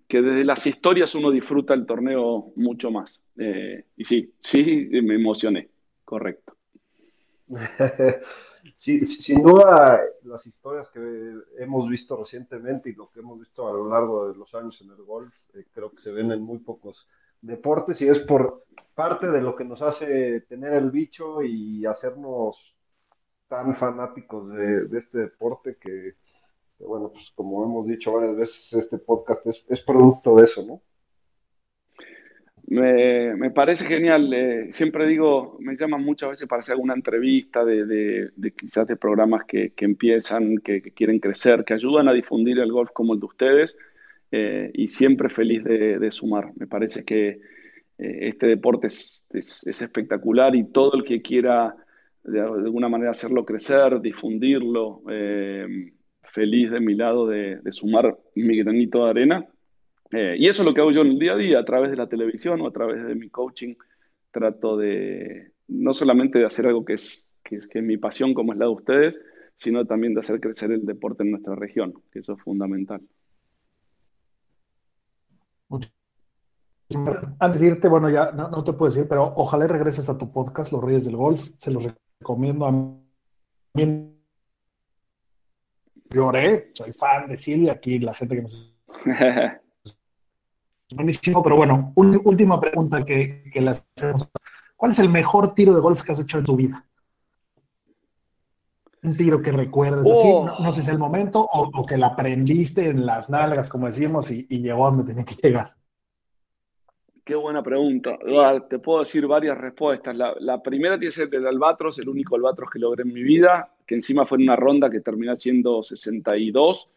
que desde las historias uno disfruta el torneo mucho más. Eh, y sí, sí, me emocioné, correcto. [laughs] Sí, sin duda, las historias que hemos visto recientemente y lo que hemos visto a lo largo de los años en el golf, eh, creo que se ven en muy pocos deportes y es por parte de lo que nos hace tener el bicho y hacernos tan fanáticos de, este deporte que, bueno, pues como hemos dicho varias veces, este podcast es, producto de eso, ¿no? Me, parece genial. Eh, siempre digo, me llaman muchas veces para hacer alguna entrevista de, quizás de programas que, empiezan, que, quieren crecer, que ayudan a difundir el golf como el de ustedes. Eh, y siempre feliz de, sumar. Me parece que eh, este deporte es, espectacular y todo el que quiera de, alguna manera hacerlo crecer, difundirlo. Eh, feliz de mi lado de, sumar mi granito de arena. Eh, y eso es lo que hago yo en el día a día, a través de la televisión o a través de mi coaching. Trato de no solamente de hacer algo que es, que, es mi pasión como es la de ustedes, sino también de hacer crecer el deporte en nuestra región, que eso es fundamental. Antes de irte, bueno, ya no, te puedo decir, pero ojalá regreses a tu podcast, Los Reyes del Golf. Se los recomiendo a mí. Lloré, soy fan de Silvia, aquí la gente que nos... [laughs] Buenísimo, pero bueno, última pregunta que, que le hacemos. ¿Cuál es el mejor tiro de golf que has hecho en tu vida? Un tiro que recuerdes, así, oh. no, sé si es el momento, o, que la aprendiste en las nalgas, como decimos, y, y llegó a donde tenía que llegar. Qué buena pregunta. Te puedo decir varias respuestas. La, primera tiene que ser del Albatros, el único Albatros que logré en mi vida, que encima fue en una ronda que terminó siendo 62.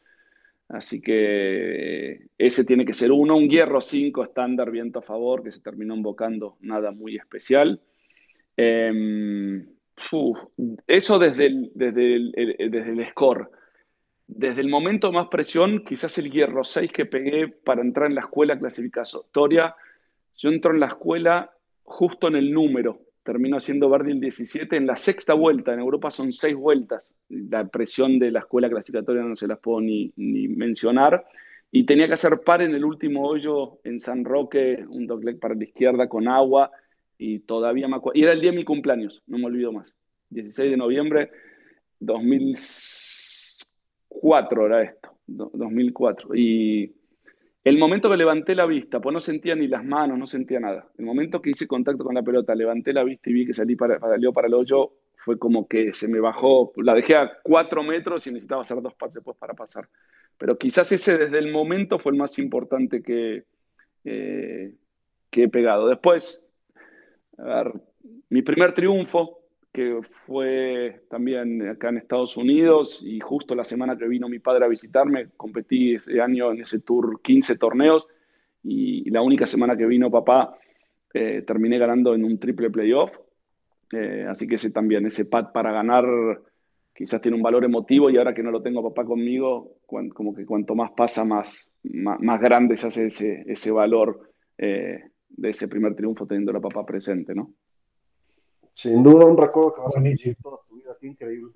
Así que ese tiene que ser uno. Un Hierro 5 estándar, viento a favor, que se terminó invocando nada muy especial. Em, eso desde el, desde, desde el score. Desde el momento más presión, quizás el Hierro 6 que pegué para entrar en la escuela clasificatoria yo entro en la escuela justo en el número, termino siendo verde el 17 en la sexta vuelta. En Europa son seis vueltas. La presión de la escuela clasificatoria no se las puedo ni, mencionar. Y tenía que hacer par en el último hoyo en San Roque, un dogleg para la izquierda con agua. Y todavía me acuerdo. Y era el día de mi cumpleaños, no me olvido más. 16 de noviembre 2004 era esto, 2004. Y el momento que levanté la vista, pues no sentía ni las manos, no sentía nada. El momento que hice contacto con la pelota, levanté la vista y vi que salí para, salió para el hoyo, fue como que se me bajó, la dejé a cuatro metros y necesitaba hacer dos pases después para pasar. Pero quizás ese desde el momento fue el más importante que, eh, que he pegado. Después, a ver, mi primer triunfo, que fue también acá en Estados Unidos y justo la semana que vino mi padre a visitarme, competí ese año en ese tour 15 torneos y, la única semana que vino papá eh, terminé ganando en un triple playoff. Eh, así que ese también, ese pad para ganar quizás tiene un valor emotivo y ahora que no lo tengo papá conmigo, como que cuanto más pasa, más, más, grande se hace ese, ese valor eh, de ese primer triunfo teniendo a papá presente, ¿no? Sin duda un recuerdo que vas a vivir toda tu vida, qué increíble.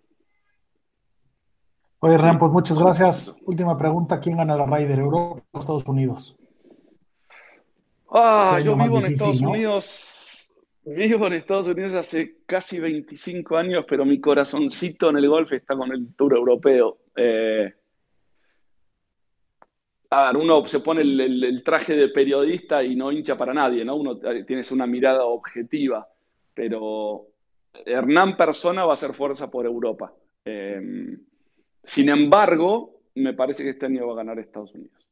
Oye, Ram, pues muchas gracias. Última pregunta, ¿quién gana la Ryder, Europa o Estados Unidos? Ah, yo vivo en Estados Unidos, vivo en Estados Unidos hace casi 25 años, pero mi corazoncito en el golf está con el Tour Europeo. Eh, a ver, uno se pone el, el, traje de periodista y no hincha para nadie, ¿no? Uno eh, tiene una mirada objetiva pero Hernán Persona va a hacer fuerza por Europa. Em, sin embargo, me parece que este año va a ganar Estados Unidos.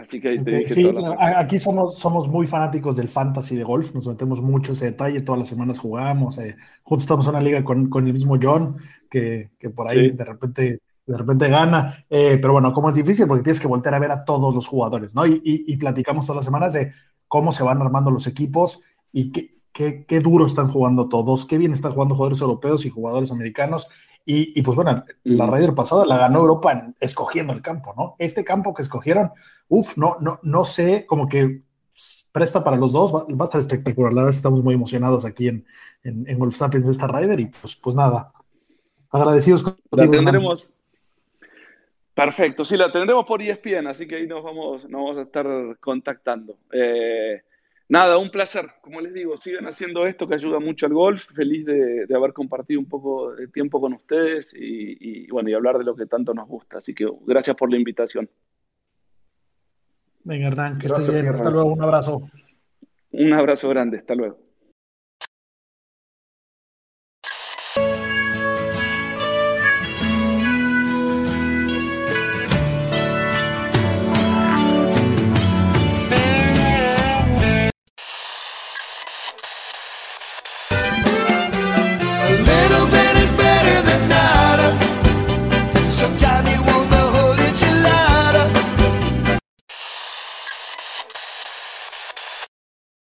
Así que te dije sí, aquí somos, somos muy fanáticos del fantasy de golf, nos metemos mucho ese detalle, todas las semanas jugamos, eh, justo estamos en una liga con, el mismo John, que, por ahí de repente de repente gana, eh, pero bueno, como es difícil porque tienes que voltear a ver a todos los jugadores, ¿no? Y, y, platicamos todas las semanas de cómo se van armando los equipos y qué, qué, qué, duro están jugando todos, qué bien están jugando jugadores europeos y jugadores americanos. Y, y pues bueno, la Raider pasada la ganó Europa escogiendo el campo, ¿no? Este campo que escogieron, uff, no, no, no sé, como que presta para los dos, va, va, a estar espectacular. La verdad estamos muy emocionados aquí en, en, en Wolf Sapiens de esta Rider y pues, pues nada, agradecidos con La tendremos. Perfecto, sí, la tendremos por ESPN, así que ahí nos vamos, nos vamos a estar contactando. Eh, nada, un placer. Como les digo, sigan haciendo esto que ayuda mucho al golf. Feliz de, de haber compartido un poco de tiempo con ustedes y, y, bueno, y hablar de lo que tanto nos gusta. Así que gracias por la invitación. Venga, Hernán, que estés bien. Hasta luego, un abrazo. Un abrazo grande, hasta luego.